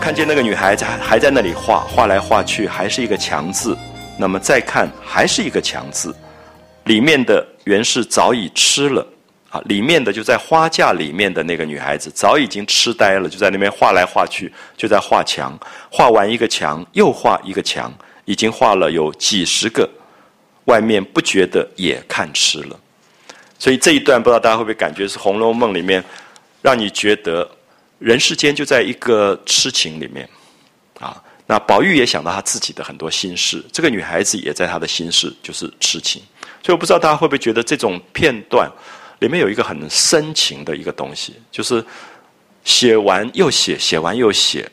看见那个女孩子还在那里画画来画去，还是一个强字。那么再看，还是一个强字，里面的原是早已吃了。啊，里面的就在花架里面的那个女孩子早已经痴呆了，就在那边画来画去，就在画墙，画完一个墙又画一个墙，已经画了有几十个，外面不觉得也看痴了。所以这一段不知道大家会不会感觉是《红楼梦》里面，让你觉得人世间就在一个痴情里面，啊，那宝玉也想到他自己的很多心事，这个女孩子也在他的心事就是痴情，所以我不知道大家会不会觉得这种片段。里面有一个很深情的一个东西，就是写完又写，写完又写，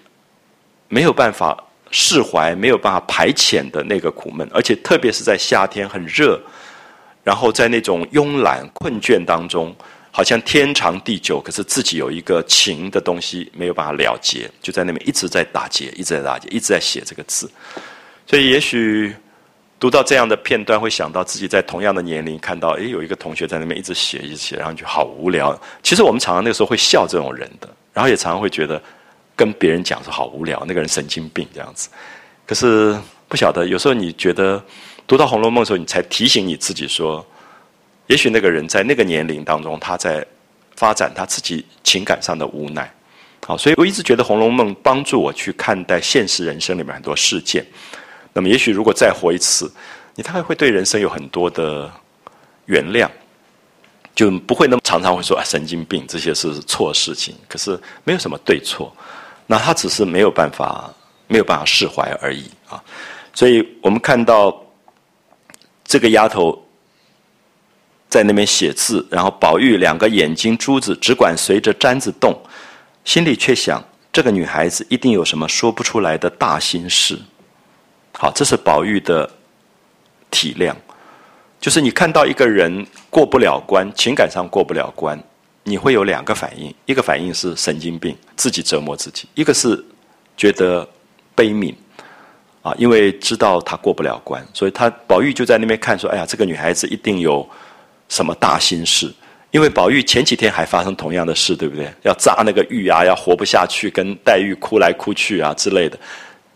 没有办法释怀，没有办法排遣的那个苦闷，而且特别是在夏天很热，然后在那种慵懒困倦当中，好像天长地久，可是自己有一个情的东西没有办法了结，就在那边一直在打结，一直在打结，一直在写这个字，所以也许。读到这样的片段，会想到自己在同样的年龄看到，诶，有一个同学在那边一直写，一直写，然后就好无聊。其实我们常常那个时候会笑这种人的，然后也常常会觉得跟别人讲说好无聊，那个人神经病这样子。可是不晓得，有时候你觉得读到《红楼梦》的时候，你才提醒你自己说，也许那个人在那个年龄当中，他在发展他自己情感上的无奈。好，所以我一直觉得《红楼梦》帮助我去看待现实人生里面很多事件。那么，也许如果再活一次，你大概会对人生有很多的原谅，就不会那么常常会说啊神经病这些是错事情。可是没有什么对错，那他只是没有办法没有办法释怀而已啊。所以我们看到这个丫头在那边写字，然后宝玉两个眼睛珠子只管随着簪子动，心里却想这个女孩子一定有什么说不出来的大心事。好，这是宝玉的体谅，就是你看到一个人过不了关，情感上过不了关，你会有两个反应：一个反应是神经病，自己折磨自己；一个是觉得悲悯，啊，因为知道他过不了关，所以他宝玉就在那边看说：“哎呀，这个女孩子一定有什么大心事。”因为宝玉前几天还发生同样的事，对不对？要扎那个玉啊，要活不下去，跟黛玉哭来哭去啊之类的。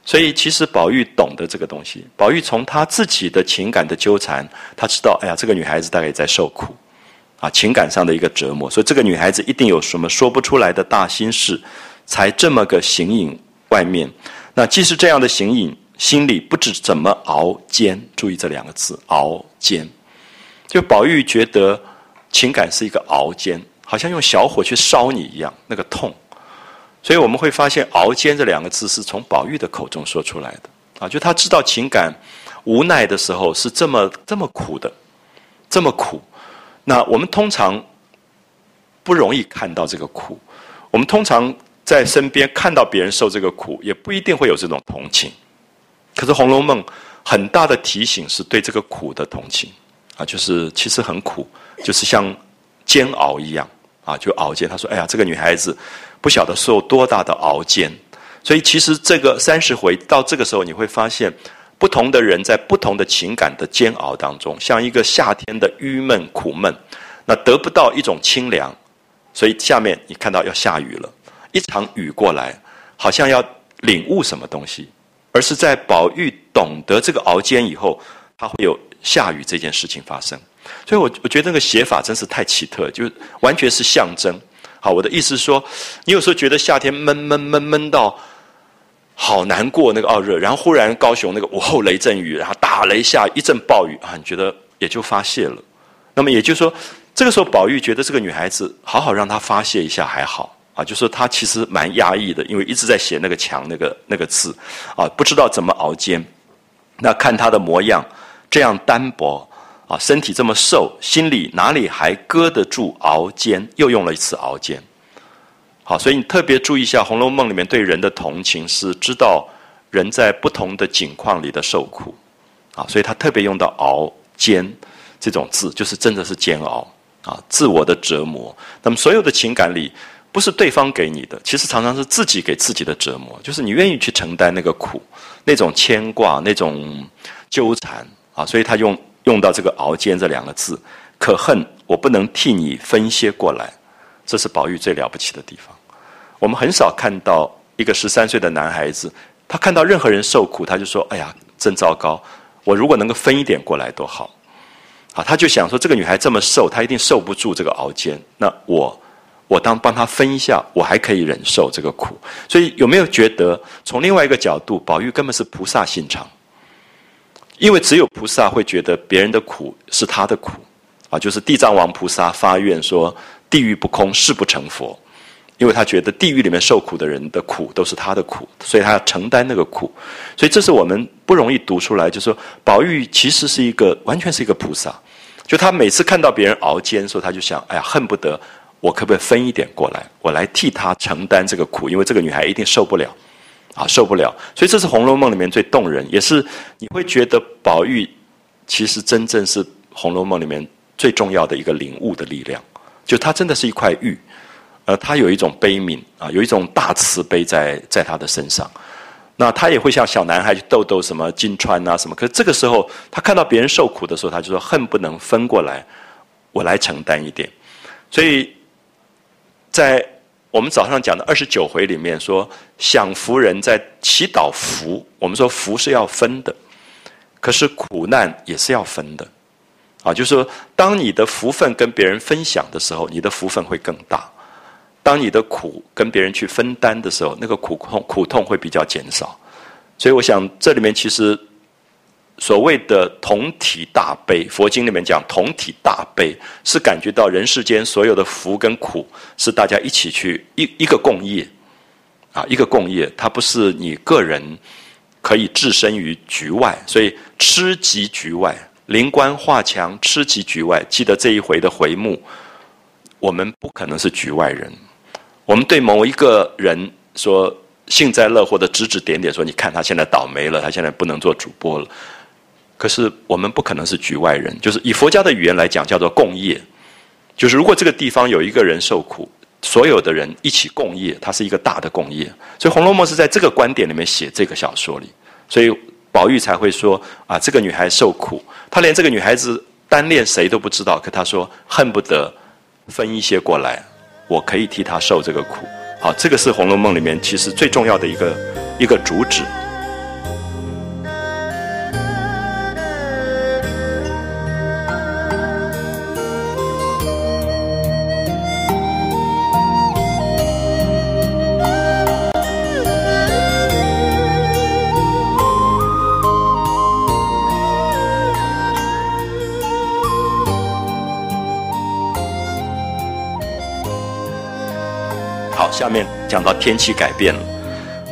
所以，其实宝玉懂得这个东西。宝玉从他自己的情感的纠缠，他知道，哎呀，这个女孩子大概也在受苦，啊，情感上的一个折磨。所以，这个女孩子一定有什么说不出来的大心事，才这么个形影外面。那既是这样的形影，心里不知怎么熬煎。注意这两个字，熬煎。就宝玉觉得情感是一个熬煎，好像用小火去烧你一样，那个痛。所以我们会发现“熬煎”这两个字是从宝玉的口中说出来的啊，就他知道情感无奈的时候是这么这么苦的，这么苦。那我们通常不容易看到这个苦，我们通常在身边看到别人受这个苦，也不一定会有这种同情。可是《红楼梦》很大的提醒是对这个苦的同情就是其实很苦，就是像煎熬一样啊，就熬煎。他说：“哎呀，这个女孩子。”不晓得受多大的熬煎，所以其实这个三十回到这个时候，你会发现不同的人在不同的情感的煎熬当中，像一个夏天的郁闷苦闷，那得不到一种清凉，所以下面你看到要下雨了，一场雨过来，好像要领悟什么东西，而是在宝玉懂得这个熬煎以后，他会有下雨这件事情发生，所以我我觉得那个写法真是太奇特，就完全是象征。好，我的意思是说，你有时候觉得夏天闷闷闷闷到好难过，那个傲热，然后忽然高雄那个午后雷阵雨，然后打雷下一阵暴雨啊，你觉得也就发泄了。那么也就是说，这个时候宝玉觉得这个女孩子好好让她发泄一下还好啊，就说她其实蛮压抑的，因为一直在写那个墙那个那个字啊，不知道怎么熬煎。那看她的模样这样单薄。啊，身体这么瘦，心里哪里还搁得住熬煎？又用了一次熬煎。好，所以你特别注意一下，《红楼梦》里面对人的同情是知道人在不同的境况里的受苦。啊，所以他特别用到熬煎这种字，就是真的是煎熬啊，自我的折磨。那么所有的情感里，不是对方给你的，其实常常是自己给自己的折磨，就是你愿意去承担那个苦，那种牵挂，那种纠缠啊，所以他用。用到这个“熬煎”这两个字，可恨我不能替你分些过来，这是宝玉最了不起的地方。我们很少看到一个十三岁的男孩子，他看到任何人受苦，他就说：“哎呀，真糟糕！我如果能够分一点过来多好。”啊，他就想说，这个女孩这么瘦，她一定受不住这个熬煎。那我，我当帮她分一下，我还可以忍受这个苦。所以有没有觉得，从另外一个角度，宝玉根本是菩萨心肠？因为只有菩萨会觉得别人的苦是他的苦，啊，就是地藏王菩萨发愿说：“地狱不空，誓不成佛。”因为他觉得地狱里面受苦的人的苦都是他的苦，所以他要承担那个苦。所以这是我们不容易读出来，就是说宝玉其实是一个完全是一个菩萨。就他每次看到别人熬煎，时候他就想：哎呀，恨不得我可不可以分一点过来，我来替他承担这个苦，因为这个女孩一定受不了。啊，受不了！所以这是《红楼梦》里面最动人，也是你会觉得宝玉其实真正是《红楼梦》里面最重要的一个领悟的力量。就他真的是一块玉，呃，他有一种悲悯啊，有一种大慈悲在在他的身上。那他也会像小男孩去逗逗什么金钏啊什么，可是这个时候他看到别人受苦的时候，他就说恨不能分过来，我来承担一点。所以在。我们早上讲的二十九回里面说，享福人在祈祷福。我们说福是要分的，可是苦难也是要分的，啊，就是说，当你的福分跟别人分享的时候，你的福分会更大；当你的苦跟别人去分担的时候，那个苦痛苦痛会比较减少。所以，我想这里面其实。所谓的同体大悲，佛经里面讲同体大悲，是感觉到人世间所有的福跟苦是大家一起去一一个共业，啊，一个共业，它不是你个人可以置身于局外，所以吃及局外，灵官画墙，吃及局外。记得这一回的回目，我们不可能是局外人，我们对某一个人说幸灾乐祸的指指点点，说你看他现在倒霉了，他现在不能做主播了。可是我们不可能是局外人，就是以佛家的语言来讲，叫做共业。就是如果这个地方有一个人受苦，所有的人一起共业，它是一个大的共业。所以《红楼梦》是在这个观点里面写这个小说里，所以宝玉才会说啊，这个女孩受苦，他连这个女孩子单恋谁都不知道，可他说恨不得分一些过来，我可以替她受这个苦。好，这个是《红楼梦》里面其实最重要的一个一个主旨。讲到天气改变了，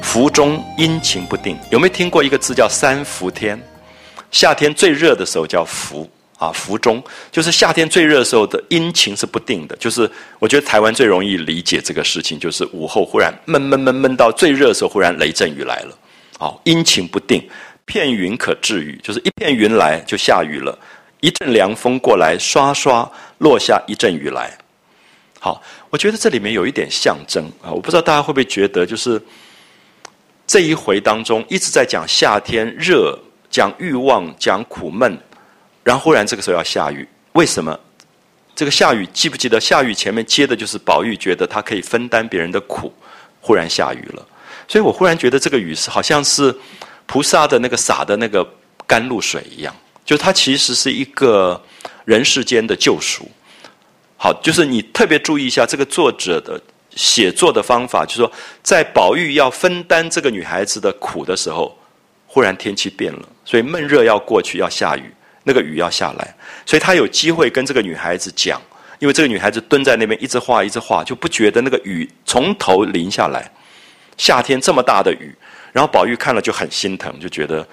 伏中阴晴不定。有没有听过一个字叫三伏天？夏天最热的时候叫伏啊，伏中就是夏天最热的时候的阴晴是不定的。就是我觉得台湾最容易理解这个事情，就是午后忽然闷闷闷闷到最热的时候，忽然雷阵雨来了。好，阴晴不定，片云可治雨，就是一片云来就下雨了，一阵凉风过来，刷刷落下一阵雨来。好，我觉得这里面有一点象征啊，我不知道大家会不会觉得，就是这一回当中一直在讲夏天热，讲欲望，讲苦闷，然后忽然这个时候要下雨，为什么？这个下雨记不记得？下雨前面接的就是宝玉觉得他可以分担别人的苦，忽然下雨了，所以我忽然觉得这个雨是好像是菩萨的那个洒的那个甘露水一样，就它其实是一个人世间的救赎。好，就是你特别注意一下这个作者的写作的方法，就是说，在宝玉要分担这个女孩子的苦的时候，忽然天气变了，所以闷热要过去，要下雨，那个雨要下来，所以他有机会跟这个女孩子讲，因为这个女孩子蹲在那边一直画一直画，就不觉得那个雨从头淋下来，夏天这么大的雨，然后宝玉看了就很心疼，就觉得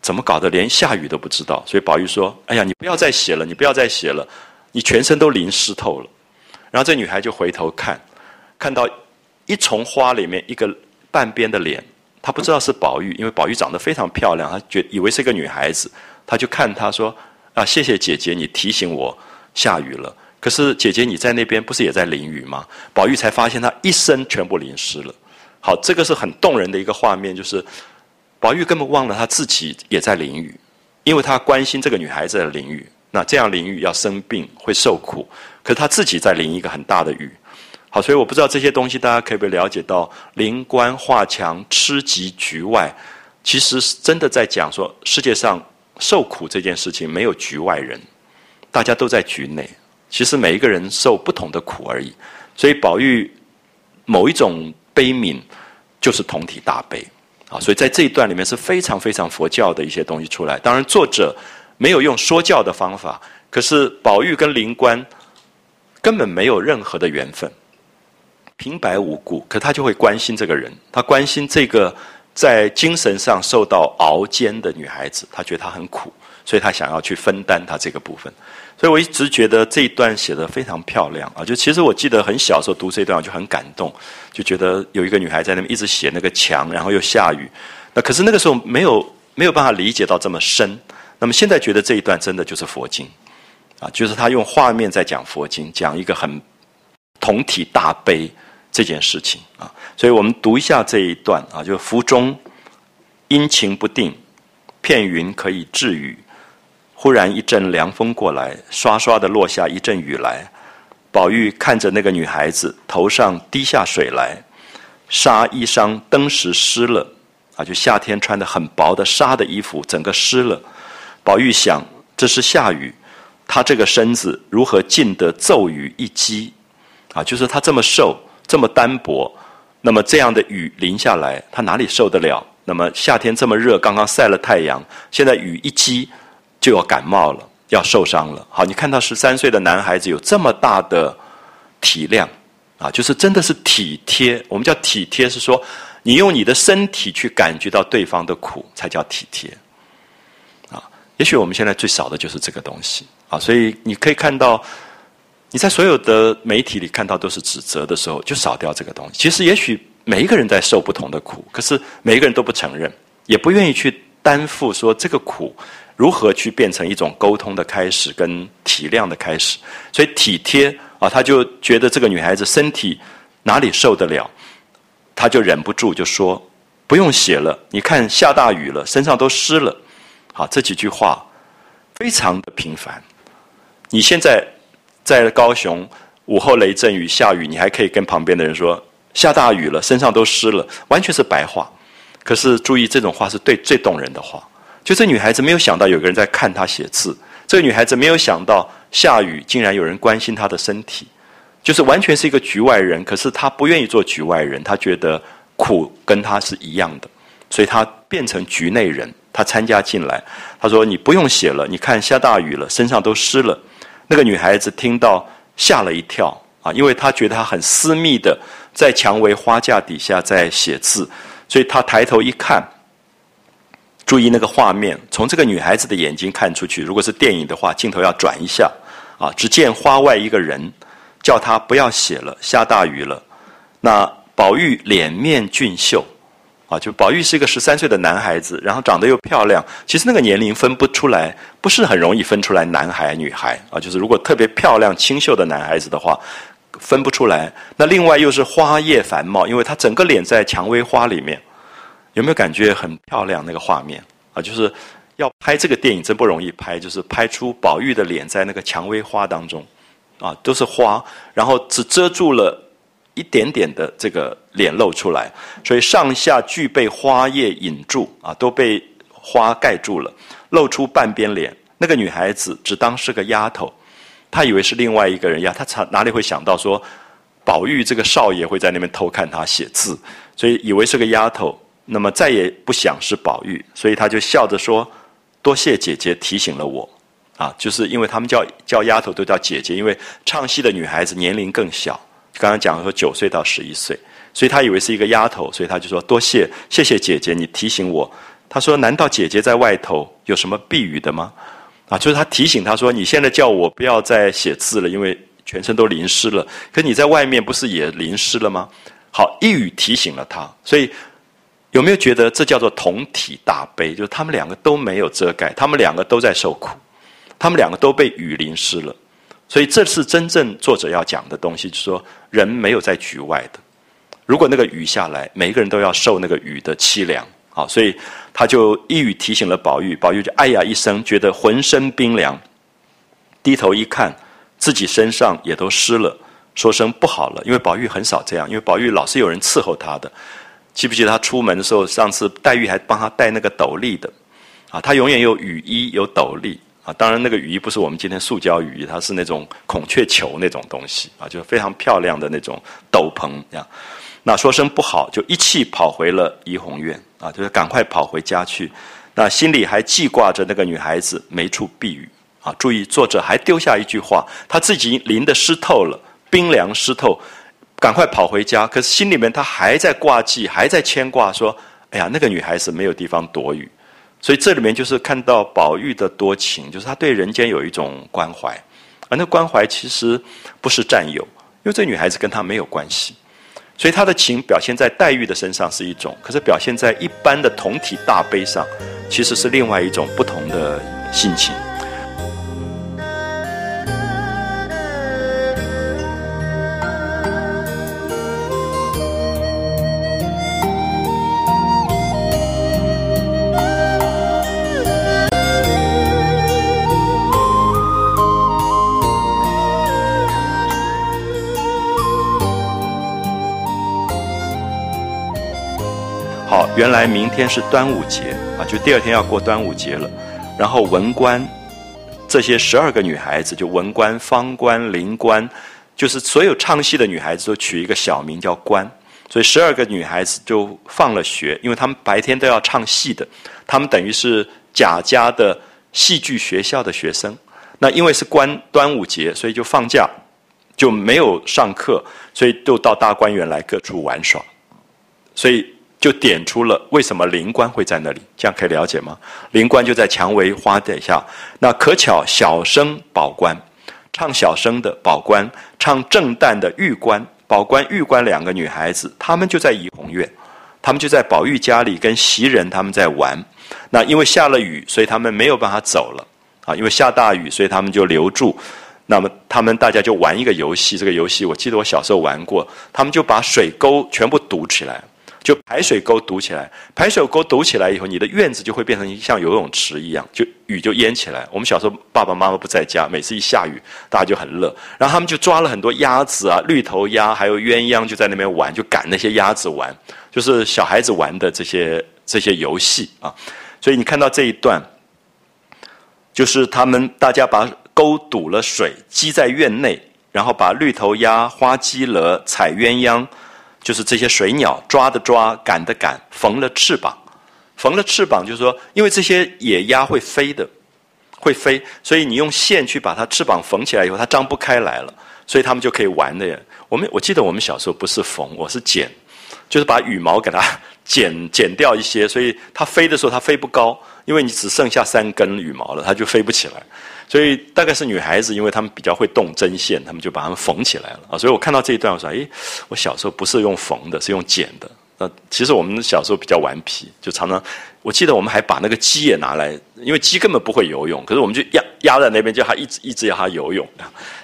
怎么搞得连下雨都不知道，所以宝玉说：“哎呀，你不要再写了，你不要再写了。”你全身都淋湿透了，然后这女孩就回头看，看到一丛花里面一个半边的脸，她不知道是宝玉，因为宝玉长得非常漂亮，她觉以为是个女孩子，她就看她说：“啊，谢谢姐姐，你提醒我下雨了。可是姐姐你在那边不是也在淋雨吗？”宝玉才发现她一身全部淋湿了。好，这个是很动人的一个画面，就是宝玉根本忘了他自己也在淋雨，因为他关心这个女孩子的淋雨。那这样淋雨要生病会受苦，可是他自己在淋一个很大的雨，好，所以我不知道这些东西大家可不可以了解到，灵官画墙，吃及局外，其实是真的在讲说，世界上受苦这件事情没有局外人，大家都在局内。其实每一个人受不同的苦而已。所以宝玉某一种悲悯，就是同体大悲啊。所以在这一段里面是非常非常佛教的一些东西出来。当然作者没有用说教的方法，可是宝玉跟灵官根本没有任何的缘分。平白无故，可他就会关心这个人，他关心这个在精神上受到熬煎的女孩子，他觉得她很苦，所以他想要去分担她这个部分。所以我一直觉得这一段写的非常漂亮啊！就其实我记得很小时候读这段，我就很感动，就觉得有一个女孩在那边一直写那个墙，然后又下雨。那可是那个时候没有没有办法理解到这么深。那么现在觉得这一段真的就是佛经啊，就是他用画面在讲佛经，讲一个很同体大悲。这件事情啊，所以我们读一下这一段啊，就是福中阴晴不定，片云可以治雨。忽然一阵凉风过来，刷刷的落下一阵雨来。宝玉看着那个女孩子头上滴下水来，纱衣裳登时湿了啊，就夏天穿的很薄的纱的衣服，整个湿了。宝玉想，这是下雨，他这个身子如何禁得骤雨一击啊？就是他这么瘦。这么单薄，那么这样的雨淋下来，他哪里受得了？那么夏天这么热，刚刚晒了太阳，现在雨一击就要感冒了，要受伤了。好，你看到十三岁的男孩子有这么大的体谅啊，就是真的是体贴。我们叫体贴，是说你用你的身体去感觉到对方的苦，才叫体贴。也许我们现在最少的就是这个东西啊，所以你可以看到。你在所有的媒体里看到都是指责的时候，就少掉这个东西。其实，也许每一个人在受不同的苦，可是每一个人都不承认，也不愿意去担负说这个苦如何去变成一种沟通的开始跟体谅的开始。所以体贴啊，他就觉得这个女孩子身体哪里受得了，他就忍不住就说：“不用写了，你看下大雨了，身上都湿了。”好，这几句话非常的平凡。你现在。在高雄午后雷阵雨下雨，你还可以跟旁边的人说下大雨了，身上都湿了，完全是白话。可是注意，这种话是对最动人的话。就这女孩子没有想到有个人在看她写字，这个女孩子没有想到下雨竟然有人关心她的身体，就是完全是一个局外人。可是她不愿意做局外人，她觉得苦跟她是一样的，所以她变成局内人，他参加进来。他说：“你不用写了，你看下大雨了，身上都湿了。”那个女孩子听到吓了一跳啊，因为她觉得她很私密的在蔷薇花架底下在写字，所以她抬头一看，注意那个画面，从这个女孩子的眼睛看出去，如果是电影的话，镜头要转一下啊，只见花外一个人叫她不要写了，下大雨了。那宝玉脸面俊秀。啊，就宝玉是一个十三岁的男孩子，然后长得又漂亮。其实那个年龄分不出来，不是很容易分出来男孩女孩啊。就是如果特别漂亮清秀的男孩子的话，分不出来。那另外又是花叶繁茂，因为他整个脸在蔷薇花里面，有没有感觉很漂亮？那个画面啊，就是要拍这个电影真不容易拍，就是拍出宝玉的脸在那个蔷薇花当中，啊，都是花，然后只遮住了。一点点的这个脸露出来，所以上下俱被花叶引住啊，都被花盖住了，露出半边脸。那个女孩子只当是个丫头，她以为是另外一个人呀，她哪哪里会想到说，宝玉这个少爷会在那边偷看她写字，所以以为是个丫头，那么再也不想是宝玉，所以她就笑着说：“多谢姐姐提醒了我。”啊，就是因为他们叫叫丫头都叫姐姐，因为唱戏的女孩子年龄更小。刚刚讲说九岁到十一岁，所以他以为是一个丫头，所以他就说多谢谢谢姐姐，你提醒我。他说难道姐姐在外头有什么避雨的吗？啊，就是他提醒他说你现在叫我不要再写字了，因为全身都淋湿了。可你在外面不是也淋湿了吗？好，一语提醒了他。所以有没有觉得这叫做同体大悲？就是他们两个都没有遮盖，他们两个都在受苦，他们两个都被雨淋湿了。所以这是真正作者要讲的东西，就是说人没有在局外的。如果那个雨下来，每一个人都要受那个雨的凄凉。好，所以他就一语提醒了宝玉，宝玉就哎呀一声，觉得浑身冰凉。低头一看，自己身上也都湿了，说声不好了，因为宝玉很少这样，因为宝玉老是有人伺候他的。记不记得他出门的时候，上次黛玉还帮他戴那个斗笠的，啊，他永远有雨衣有斗笠啊。当然那个雨衣不是我们今天塑胶雨衣，它是那种孔雀球那种东西啊，就是非常漂亮的那种斗篷样。那说声不好，就一气跑回了怡红院啊，就是赶快跑回家去。那心里还记挂着那个女孩子没处避雨啊。注意作者还丢下一句话，他自己淋得湿透了，冰凉湿透。赶快跑回家，可是心里面他还在挂记，还在牵挂，说：“哎呀，那个女孩子没有地方躲雨。”所以这里面就是看到宝玉的多情，就是他对人间有一种关怀，而那关怀其实不是占有，因为这女孩子跟他没有关系，所以他的情表现在黛玉的身上是一种，可是表现在一般的同体大悲上，其实是另外一种不同的心情。原来明天是端午节啊，就第二天要过端午节了。然后文官这些十二个女孩子，就文官、方官、灵官，就是所有唱戏的女孩子都取一个小名叫官。所以十二个女孩子就放了学，因为她们白天都要唱戏的，她们等于是贾家的戏剧学校的学生。那因为是关端午节，所以就放假，就没有上课，所以就到大观园来各处玩耍。所以。就点出了为什么灵官会在那里，这样可以了解吗？灵官就在蔷薇花底下。那可巧小生宝官，唱小生的宝官，唱正旦的玉官，宝官玉官两个女孩子，她们就在怡红院，她们就在宝玉家里跟袭人他们在玩。那因为下了雨，所以他们没有办法走了啊。因为下大雨，所以他们就留住。那么他们大家就玩一个游戏，这个游戏我记得我小时候玩过，他们就把水沟全部堵起来。就排水沟堵起来，排水沟堵起来以后，你的院子就会变成像游泳池一样，就雨就淹起来。我们小时候爸爸妈妈不在家，每次一下雨，大家就很乐。然后他们就抓了很多鸭子啊，绿头鸭，还有鸳鸯，就在那边玩，就赶那些鸭子玩，就是小孩子玩的这些这些游戏啊。所以你看到这一段，就是他们大家把沟堵了水，积在院内，然后把绿头鸭、花鸡了、采鸳鸯。就是这些水鸟抓的抓，赶的赶，缝了翅膀，缝了翅膀，就是说，因为这些野鸭会飞的，会飞，所以你用线去把它翅膀缝起来以后，它张不开来了，所以它们就可以玩的。我们我记得我们小时候不是缝，我是剪，就是把羽毛给它剪剪掉一些，所以它飞的时候它飞不高，因为你只剩下三根羽毛了，它就飞不起来。所以大概是女孩子，因为她们比较会动针线，她们就把它们缝起来了啊。所以我看到这一段，我说：“诶，我小时候不是用缝的，是用剪的。”那其实我们小时候比较顽皮，就常常我记得我们还把那个鸡也拿来，因为鸡根本不会游泳，可是我们就压压在那边，叫它一直一直要它游泳。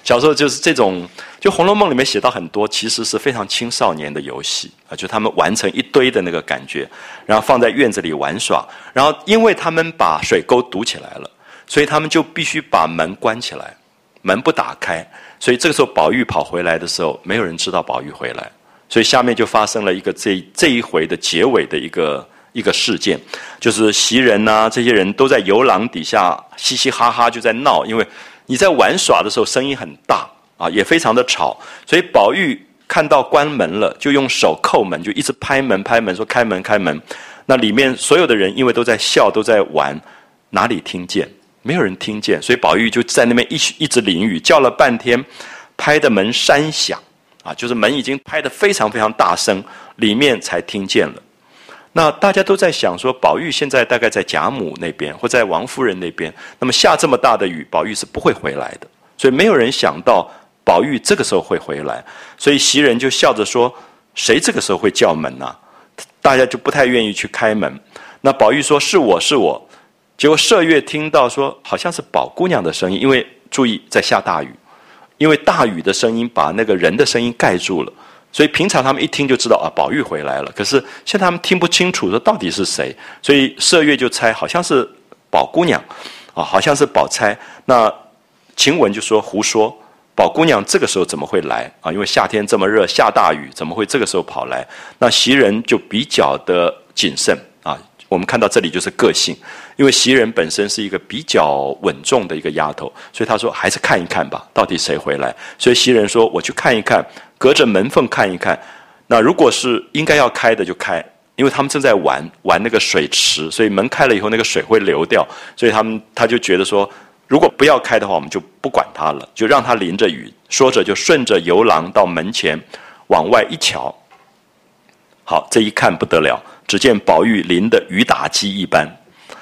小时候就是这种，就《红楼梦》里面写到很多，其实是非常青少年的游戏啊，就他们完成一堆的那个感觉，然后放在院子里玩耍，然后因为他们把水沟堵起来了。所以他们就必须把门关起来，门不打开。所以这个时候宝玉跑回来的时候，没有人知道宝玉回来。所以下面就发生了一个这这一回的结尾的一个一个事件，就是袭人呐这些人都在游廊底下嘻嘻哈哈就在闹，因为你在玩耍的时候声音很大啊，也非常的吵。所以宝玉看到关门了，就用手扣门，就一直拍门拍门说开门开门。那里面所有的人因为都在笑都在玩，哪里听见？没有人听见，所以宝玉就在那边一一直淋雨，叫了半天，拍的门山响，啊，就是门已经拍得非常非常大声，里面才听见了。那大家都在想说，宝玉现在大概在贾母那边，或在王夫人那边，那么下这么大的雨，宝玉是不会回来的。所以没有人想到宝玉这个时候会回来，所以袭人就笑着说：“谁这个时候会叫门呢？”大家就不太愿意去开门。那宝玉说：“是我是我。”结果麝月听到说，好像是宝姑娘的声音，因为注意在下大雨，因为大雨的声音把那个人的声音盖住了，所以平常他们一听就知道啊，宝玉回来了。可是现在他们听不清楚，说到底是谁，所以麝月就猜好像是宝姑娘，啊，好像是宝钗。那晴雯就说胡说，宝姑娘这个时候怎么会来啊？因为夏天这么热，下大雨，怎么会这个时候跑来？那袭人就比较的谨慎。我们看到这里就是个性，因为袭人本身是一个比较稳重的一个丫头，所以她说还是看一看吧，到底谁回来？所以袭人说我去看一看，隔着门缝看一看。那如果是应该要开的就开，因为他们正在玩玩那个水池，所以门开了以后那个水会流掉，所以他们他就觉得说，如果不要开的话，我们就不管他了，就让他淋着雨。说着就顺着游廊到门前，往外一瞧，好，这一看不得了。只见宝玉淋的雨打鸡一般，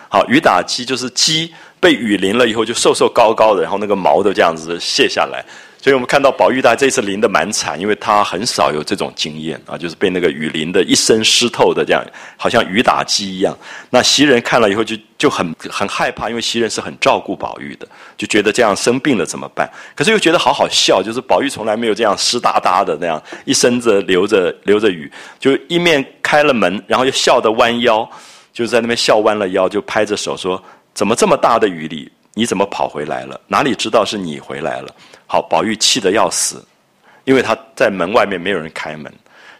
好，雨打鸡就是鸡被雨淋了以后就瘦瘦高高的，然后那个毛都这样子卸下来。所以我们看到宝玉他这次淋得蛮惨，因为他很少有这种经验啊，就是被那个雨淋得一身湿透的这样，好像雨打鸡一样。那袭人看了以后就就很很害怕，因为袭人是很照顾宝玉的，就觉得这样生病了怎么办？可是又觉得好好笑，就是宝玉从来没有这样湿哒哒的那样一身子流着流着雨，就一面开了门，然后又笑得弯腰，就在那边笑弯了腰，就拍着手说：“怎么这么大的雨里，你怎么跑回来了？哪里知道是你回来了？”好，宝玉气得要死，因为他在门外面没有人开门，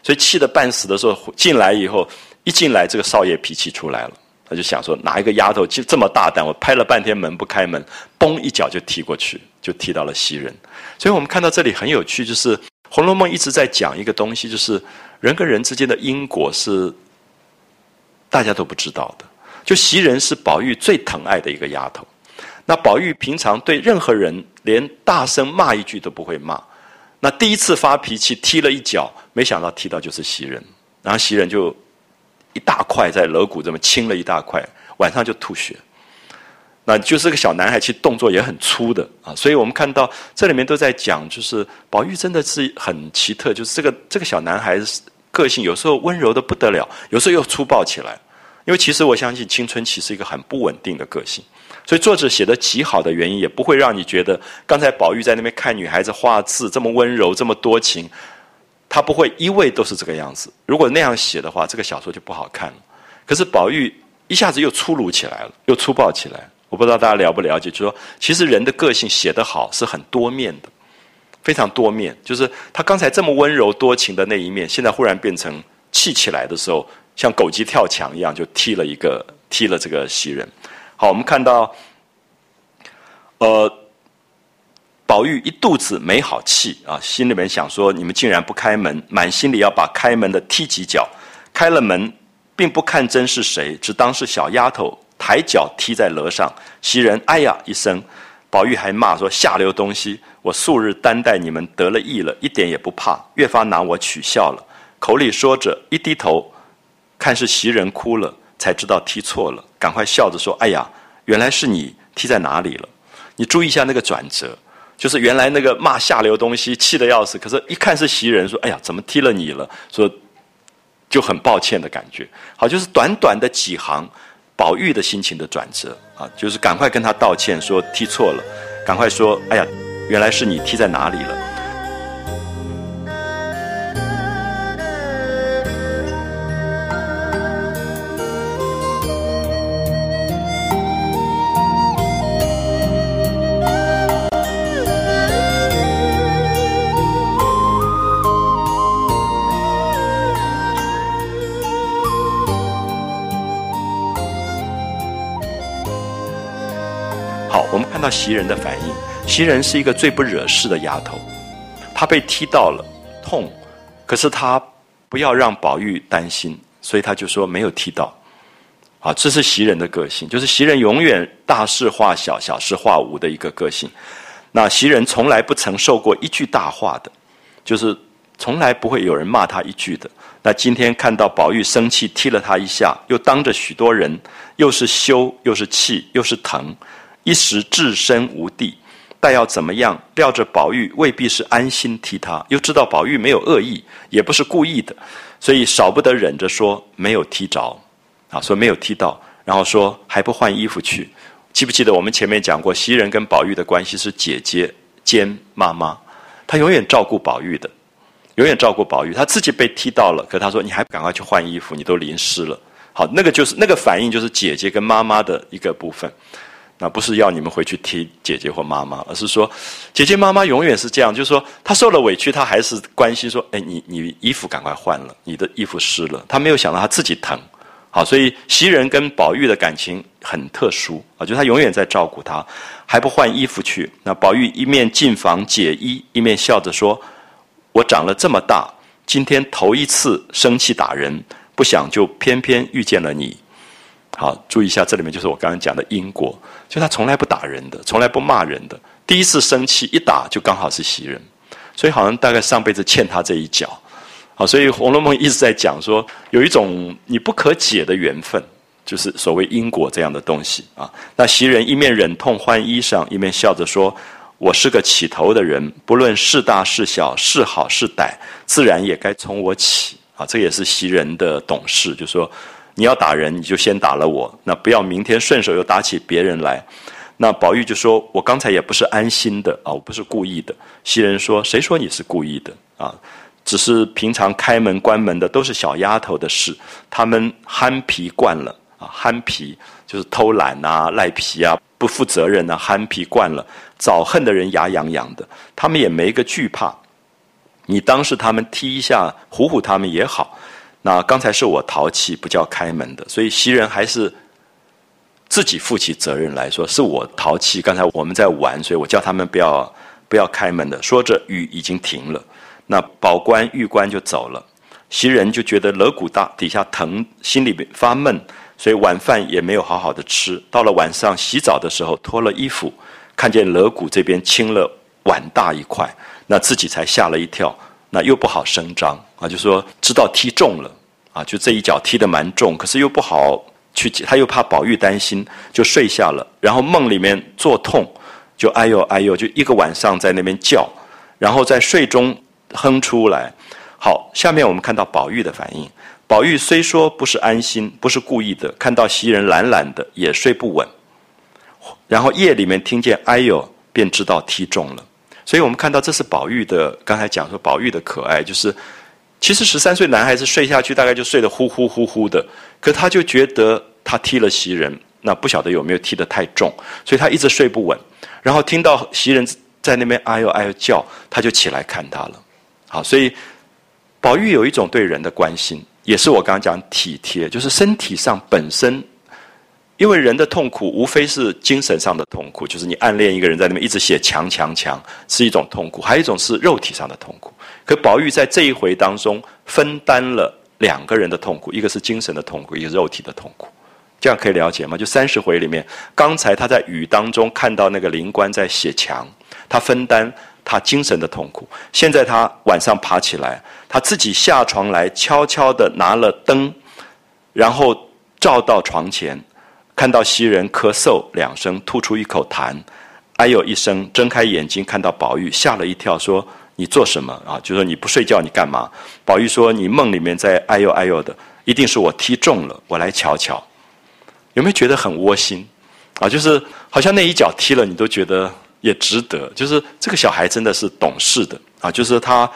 所以气得半死的时候进来以后，一进来这个少爷脾气出来了，他就想说哪一个丫头就这么大胆，我拍了半天门不开门，嘣一脚就踢过去，就踢到了袭人。所以我们看到这里很有趣，就是《红楼梦》一直在讲一个东西，就是人跟人之间的因果是大家都不知道的。就袭人是宝玉最疼爱的一个丫头。那宝玉平常对任何人连大声骂一句都不会骂，那第一次发脾气踢了一脚，没想到踢到就是袭人，然后袭人就一大块在额骨这么青了一大块，晚上就吐血。那就是个小男孩，其实动作也很粗的啊，所以我们看到这里面都在讲，就是宝玉真的是很奇特，就是这个这个小男孩个性有时候温柔的不得了，有时候又粗暴起来，因为其实我相信青春期是一个很不稳定的个性。所以作者写的极好的原因，也不会让你觉得刚才宝玉在那边看女孩子画字这么温柔这么多情，他不会一味都是这个样子。如果那样写的话，这个小说就不好看了。可是宝玉一下子又粗鲁起来了，又粗暴起来。我不知道大家了不了解，就说其实人的个性写得好是很多面的，非常多面。就是他刚才这么温柔多情的那一面，现在忽然变成气起来的时候，像狗急跳墙一样，就踢了一个踢了这个袭人。好，我们看到，呃，宝玉一肚子没好气啊，心里面想说：你们竟然不开门，满心里要把开门的踢几脚。开了门，并不看真是谁，只当是小丫头抬脚踢在楼上。袭人哎呀一声，宝玉还骂说：下流东西！我素日担待你们得了意了，一点也不怕，越发拿我取笑了。口里说着，一低头，看是袭人哭了。才知道踢错了，赶快笑着说：“哎呀，原来是你踢在哪里了？你注意一下那个转折，就是原来那个骂下流东西，气得要死。可是，一看是袭人，说：‘哎呀，怎么踢了你了？’说就很抱歉的感觉。好，就是短短的几行，宝玉的心情的转折啊，就是赶快跟他道歉，说踢错了，赶快说：‘哎呀，原来是你踢在哪里了？’”袭人的反应，袭人是一个最不惹事的丫头，她被踢到了，痛，可是她不要让宝玉担心，所以她就说没有踢到，啊，这是袭人的个性，就是袭人永远大事化小，小事化无的一个个性。那袭人从来不曾受过一句大话的，就是从来不会有人骂她一句的。那今天看到宝玉生气踢了她一下，又当着许多人，又是羞又是气又是疼。一时置身无地，但要怎么样？料着宝玉未必是安心替他，又知道宝玉没有恶意，也不是故意的，所以少不得忍着说没有踢着，啊，说没有踢到，然后说还不换衣服去。记不记得我们前面讲过，袭人跟宝玉的关系是姐姐兼妈妈，她永远照顾宝玉的，永远照顾宝玉。她自己被踢到了，可她说你还不赶快去换衣服，你都淋湿了。好，那个就是那个反应，就是姐姐跟妈妈的一个部分。那不是要你们回去踢姐姐或妈妈，而是说，姐姐妈妈永远是这样，就是说，她受了委屈，她还是关心说，哎，你你衣服赶快换了，你的衣服湿了，她没有想到她自己疼，好，所以袭人跟宝玉的感情很特殊啊，就她永远在照顾她，还不换衣服去。那宝玉一面进房解衣，一面笑着说：“我长了这么大，今天头一次生气打人，不想就偏偏遇见了你。”好，注意一下，这里面就是我刚刚讲的因果，就他从来不打人的，从来不骂人的，第一次生气一打就刚好是袭人，所以好像大概上辈子欠他这一脚。好，所以《红楼梦》一直在讲说，有一种你不可解的缘分，就是所谓因果这样的东西啊。那袭人一面忍痛换衣裳，一面笑着说：“我是个起头的人，不论是大是小，是好是歹，自然也该从我起。”啊，这也是袭人的懂事，就说。你要打人，你就先打了我，那不要明天顺手又打起别人来。那宝玉就说：“我刚才也不是安心的啊，我不是故意的。”袭人说：“谁说你是故意的啊？只是平常开门关门的都是小丫头的事，他们憨皮惯了啊，憨皮就是偷懒啊、赖皮啊、不负责任啊，憨皮惯了，早恨的人牙痒痒的，他们也没个惧怕。你当是他们踢一下，唬唬他们也好。”那刚才是我淘气，不叫开门的，所以袭人还是自己负起责任来说，是我淘气。刚才我们在玩，所以我叫他们不要不要开门的。说着雨已经停了，那宝官玉官就走了，袭人就觉得肋骨大底下疼，心里边发闷，所以晚饭也没有好好的吃。到了晚上洗澡的时候，脱了衣服，看见肋骨这边青了碗大一块，那自己才吓了一跳。那又不好声张啊，就说知道踢中了啊，就这一脚踢得蛮重，可是又不好去，他又怕宝玉担心，就睡下了。然后梦里面作痛，就哎呦哎呦，就一个晚上在那边叫，然后在睡中哼出来。好，下面我们看到宝玉的反应。宝玉虽说不是安心，不是故意的，看到袭人懒懒的，也睡不稳。然后夜里面听见哎呦，便知道踢中了。所以我们看到，这是宝玉的。刚才讲说，宝玉的可爱，就是其实十三岁男孩子睡下去，大概就睡得呼呼呼呼的。可他就觉得他踢了袭人，那不晓得有没有踢得太重，所以他一直睡不稳。然后听到袭人在那边哎呦哎呦叫，他就起来看他了。好，所以宝玉有一种对人的关心，也是我刚刚讲体贴，就是身体上本身。因为人的痛苦无非是精神上的痛苦，就是你暗恋一个人在那边一直写强强强，是一种痛苦；还有一种是肉体上的痛苦。可宝玉在这一回当中分担了两个人的痛苦，一个是精神的痛苦，一个肉体的痛苦。这样可以了解吗？就三十回里面，刚才他在雨当中看到那个灵官在写墙，他分担他精神的痛苦；现在他晚上爬起来，他自己下床来，悄悄的拿了灯，然后照到床前。看到袭人咳嗽两声，吐出一口痰，哎呦一声，睁开眼睛看到宝玉，吓了一跳，说：“你做什么啊？”就说：“你不睡觉，你干嘛？”宝玉说：“你梦里面在哎呦哎呦的，一定是我踢中了，我来瞧瞧。”有没有觉得很窝心？啊，就是好像那一脚踢了，你都觉得也值得。就是这个小孩真的是懂事的啊，就是他。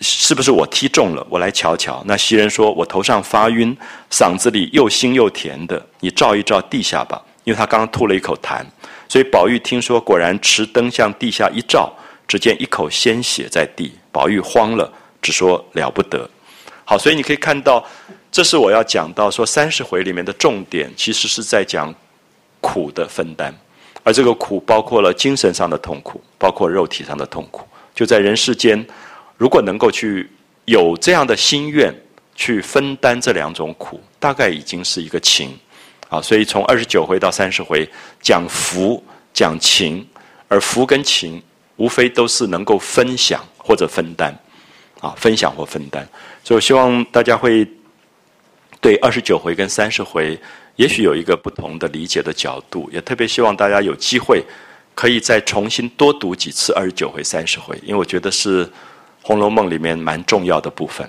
是不是我踢中了？我来瞧瞧。那袭人说：“我头上发晕，嗓子里又腥又甜的，你照一照地下吧。”因为他刚刚吐了一口痰，所以宝玉听说，果然持灯向地下一照，只见一口鲜血在地。宝玉慌了，只说了不得。好，所以你可以看到，这是我要讲到说三十回里面的重点，其实是在讲苦的分担，而这个苦包括了精神上的痛苦，包括肉体上的痛苦，就在人世间。如果能够去有这样的心愿，去分担这两种苦，大概已经是一个情，啊，所以从二十九回到三十回讲福讲情，而福跟情无非都是能够分享或者分担，啊，分享或分担，所以我希望大家会对二十九回跟三十回，也许有一个不同的理解的角度，也特别希望大家有机会可以再重新多读几次二十九回、三十回，因为我觉得是。《红楼梦》里面蛮重要的部分，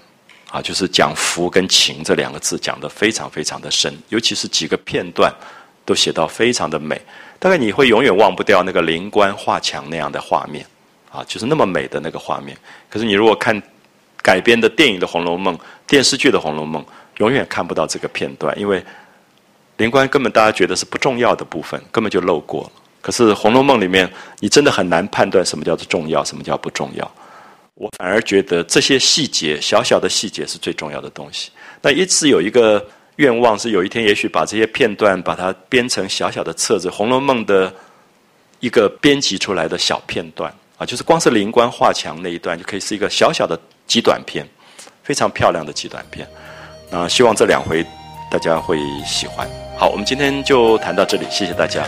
啊，就是讲福跟情这两个字讲得非常非常的深，尤其是几个片段都写到非常的美，大概你会永远忘不掉那个灵官画墙那样的画面，啊，就是那么美的那个画面。可是你如果看改编的电影的《红楼梦》、电视剧的《红楼梦》，永远看不到这个片段，因为灵官根本大家觉得是不重要的部分，根本就漏过了。可是《红楼梦》里面，你真的很难判断什么叫做重要，什么叫不重要。我反而觉得这些细节，小小的细节是最重要的东西。那一直有一个愿望，是有一天也许把这些片段，把它编成小小的册子，《红楼梦》的一个编辑出来的小片段啊，就是光是灵官画墙那一段，就可以是一个小小的极短片，非常漂亮的极短片。那希望这两回大家会喜欢。好，我们今天就谈到这里，谢谢大家。